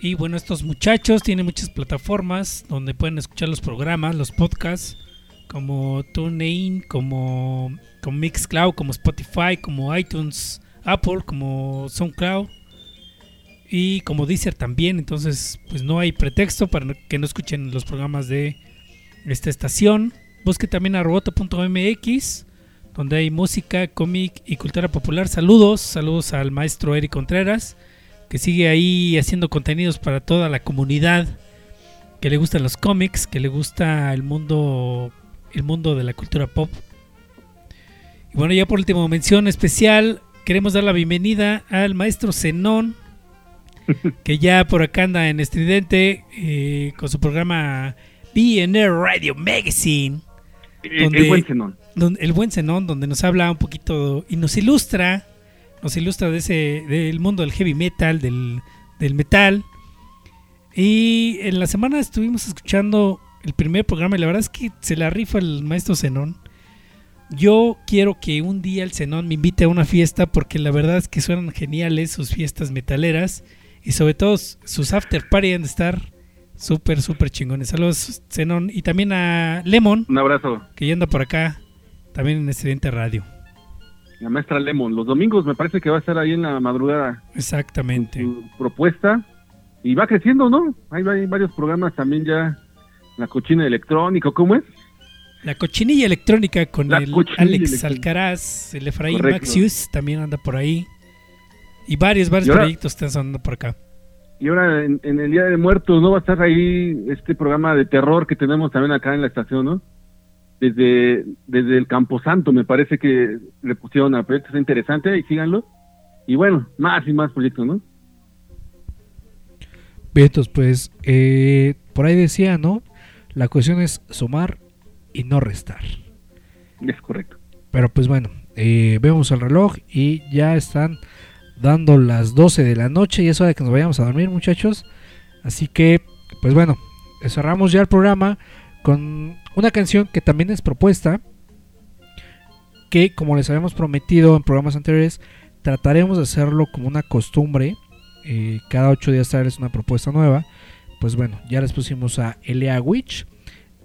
Y bueno, estos muchachos tienen muchas plataformas donde pueden escuchar los programas, los podcasts, como TuneIn, como, como Mixcloud, como Spotify, como iTunes, Apple, como SoundCloud y como Deezer también. Entonces, pues no hay pretexto para que no escuchen los programas de esta estación. Busque también a roboto.mx, donde hay música, cómic y cultura popular. Saludos, saludos al maestro Eric Contreras, que sigue ahí haciendo contenidos para toda la comunidad que le gustan los cómics, que le gusta el mundo, el mundo de la cultura pop. Y bueno, ya por último, mención especial, queremos dar la bienvenida al maestro Zenón, [LAUGHS] que ya por acá anda en Estridente eh, con su programa BNR Radio Magazine El, Donde- el buen Zenón. Donde- el buen Zenón, donde nos habla un poquito y nos ilustra, nos ilustra de ese, del mundo del heavy metal, del, del metal. Y en la semana estuvimos escuchando el primer programa y la verdad es que se la rifa el maestro Zenón. Yo quiero que un día el Zenón me invite a una fiesta porque la verdad es que suenan geniales sus fiestas metaleras y sobre todo sus after party han de estar súper, súper chingones. Saludos Zenón y también a Lemon Un abrazo. que ya anda por acá, también en Estudiante Radio. La maestra Lemon. Los domingos me parece que va a estar ahí en la madrugada Exactamente. su propuesta. Y va creciendo, ¿no? Hay, hay varios programas también ya. La cochina electrónica, ¿cómo es? La cochinilla electrónica con La el Alex. Alcaraz, el Efraín Correcto. Maxius también anda por ahí. Y varios, varios Y ahora- proyectos están sonando por acá. Y ahora en, en el Día de Muertos, ¿no? Va a estar ahí este programa de terror que tenemos también acá en la estación, ¿no? Desde, desde el Camposanto, me parece que le pusieron a proyectos está interesante y síganlo. Y bueno, más y más proyectos, ¿no? Bien, entonces, pues eh, por ahí decía, ¿no? La cuestión es sumar y no restar. Es correcto. Pero pues bueno, eh, vemos el reloj y ya están dando las 12 de la noche y es hora de que nos vayamos a dormir muchachos. Así que, pues bueno, cerramos ya el programa con una canción que también es propuesta. Que como les habíamos prometido en programas anteriores, trataremos de hacerlo como una costumbre. eh, cada 8 días traerles una propuesta nueva. Pues bueno, ya les pusimos a Elea Witch.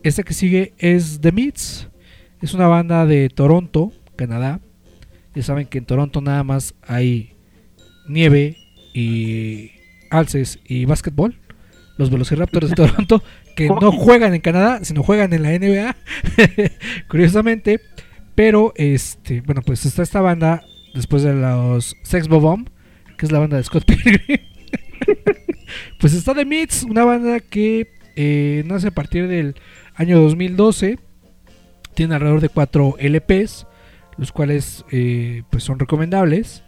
Esta que sigue es The Meats. Es una banda de Toronto, Canadá. Ya saben que en Toronto nada más hay nieve y alces y básquetbol. Los Velociraptors de [LAUGHS] Toronto, que no juegan en Canadá, sino juegan en la NBA. [LAUGHS] Curiosamente. Pero, este, bueno, pues está esta banda después de los Sex Bomb, que es la banda de Scott Pilgrim. [LAUGHS] pues está The Meats, una banda que eh, nace a partir del año 2012 tiene alrededor de 4 LPs, los cuales eh, pues son recomendables.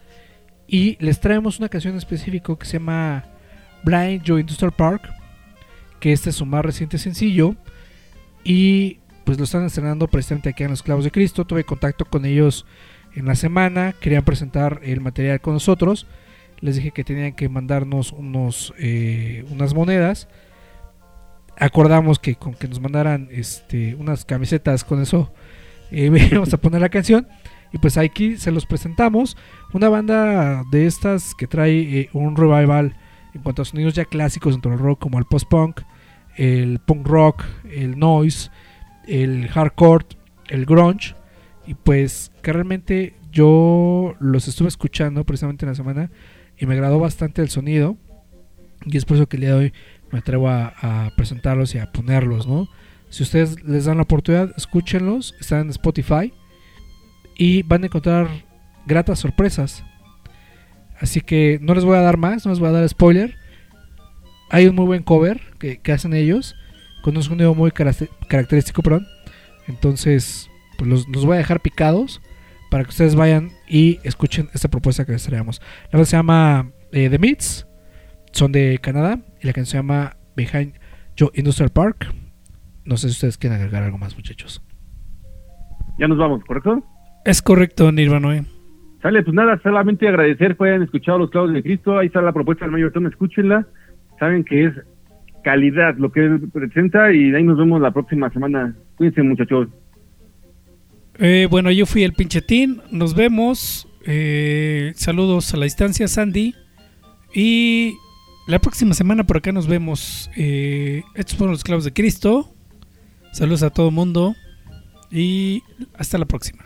Y les traemos una canción específica que se llama Blind Joe Industrial Park, que este es su más reciente sencillo. Y pues lo están estrenando precisamente aquí en Los Clavos de Cristo. Tuve contacto con ellos en la semana, querían presentar el material con nosotros. Les dije que tenían que mandarnos unos, eh, unas monedas acordamos que con que nos mandaran este unas camisetas con eso eh, [LAUGHS] a poner la canción y pues aquí se los presentamos una banda de estas que trae eh, un revival en cuanto a sonidos ya clásicos dentro del rock como el post punk el punk rock, el noise, el hardcore, el grunge. Y pues que realmente yo los estuve escuchando precisamente en la semana y me agradó bastante el sonido. Y es por eso que el día de hoy me atrevo a, a presentarlos y a ponerlos, ¿no? Si ustedes les dan la oportunidad, escúchenlos. Están en Spotify. Y van a encontrar gratas sorpresas. Así que no les voy a dar más, no les voy a dar spoiler. Hay un muy buen cover que, que hacen ellos. Con un sonido muy caracter- característico, perdón. Entonces, pues los, los voy a dejar picados. Para que ustedes vayan y escuchen esta propuesta que les traemos. La banda se llama eh, The Meats. Son de Canadá. Y la canción se llama Behind Joe Industrial Park. No sé si ustedes quieren agregar algo más, muchachos. Ya nos vamos, ¿correcto? Es correcto, Nirvanoe. Sale, pues nada, solamente agradecer que hayan escuchado los clavos de Cristo. Ahí está la propuesta del Mayor Tom, escúchenla. Saben que es calidad lo que presenta y ahí nos vemos la próxima semana. Cuídense, muchachos. Eh, bueno, yo fui el pinchetín. Nos vemos. Eh, saludos a la distancia, Sandy. Y la próxima semana por acá nos vemos. Eh, estos fueron los clavos de Cristo. Saludos a todo mundo. Y hasta la próxima.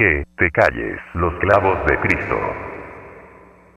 Que te calles. Los clavos de Cristo.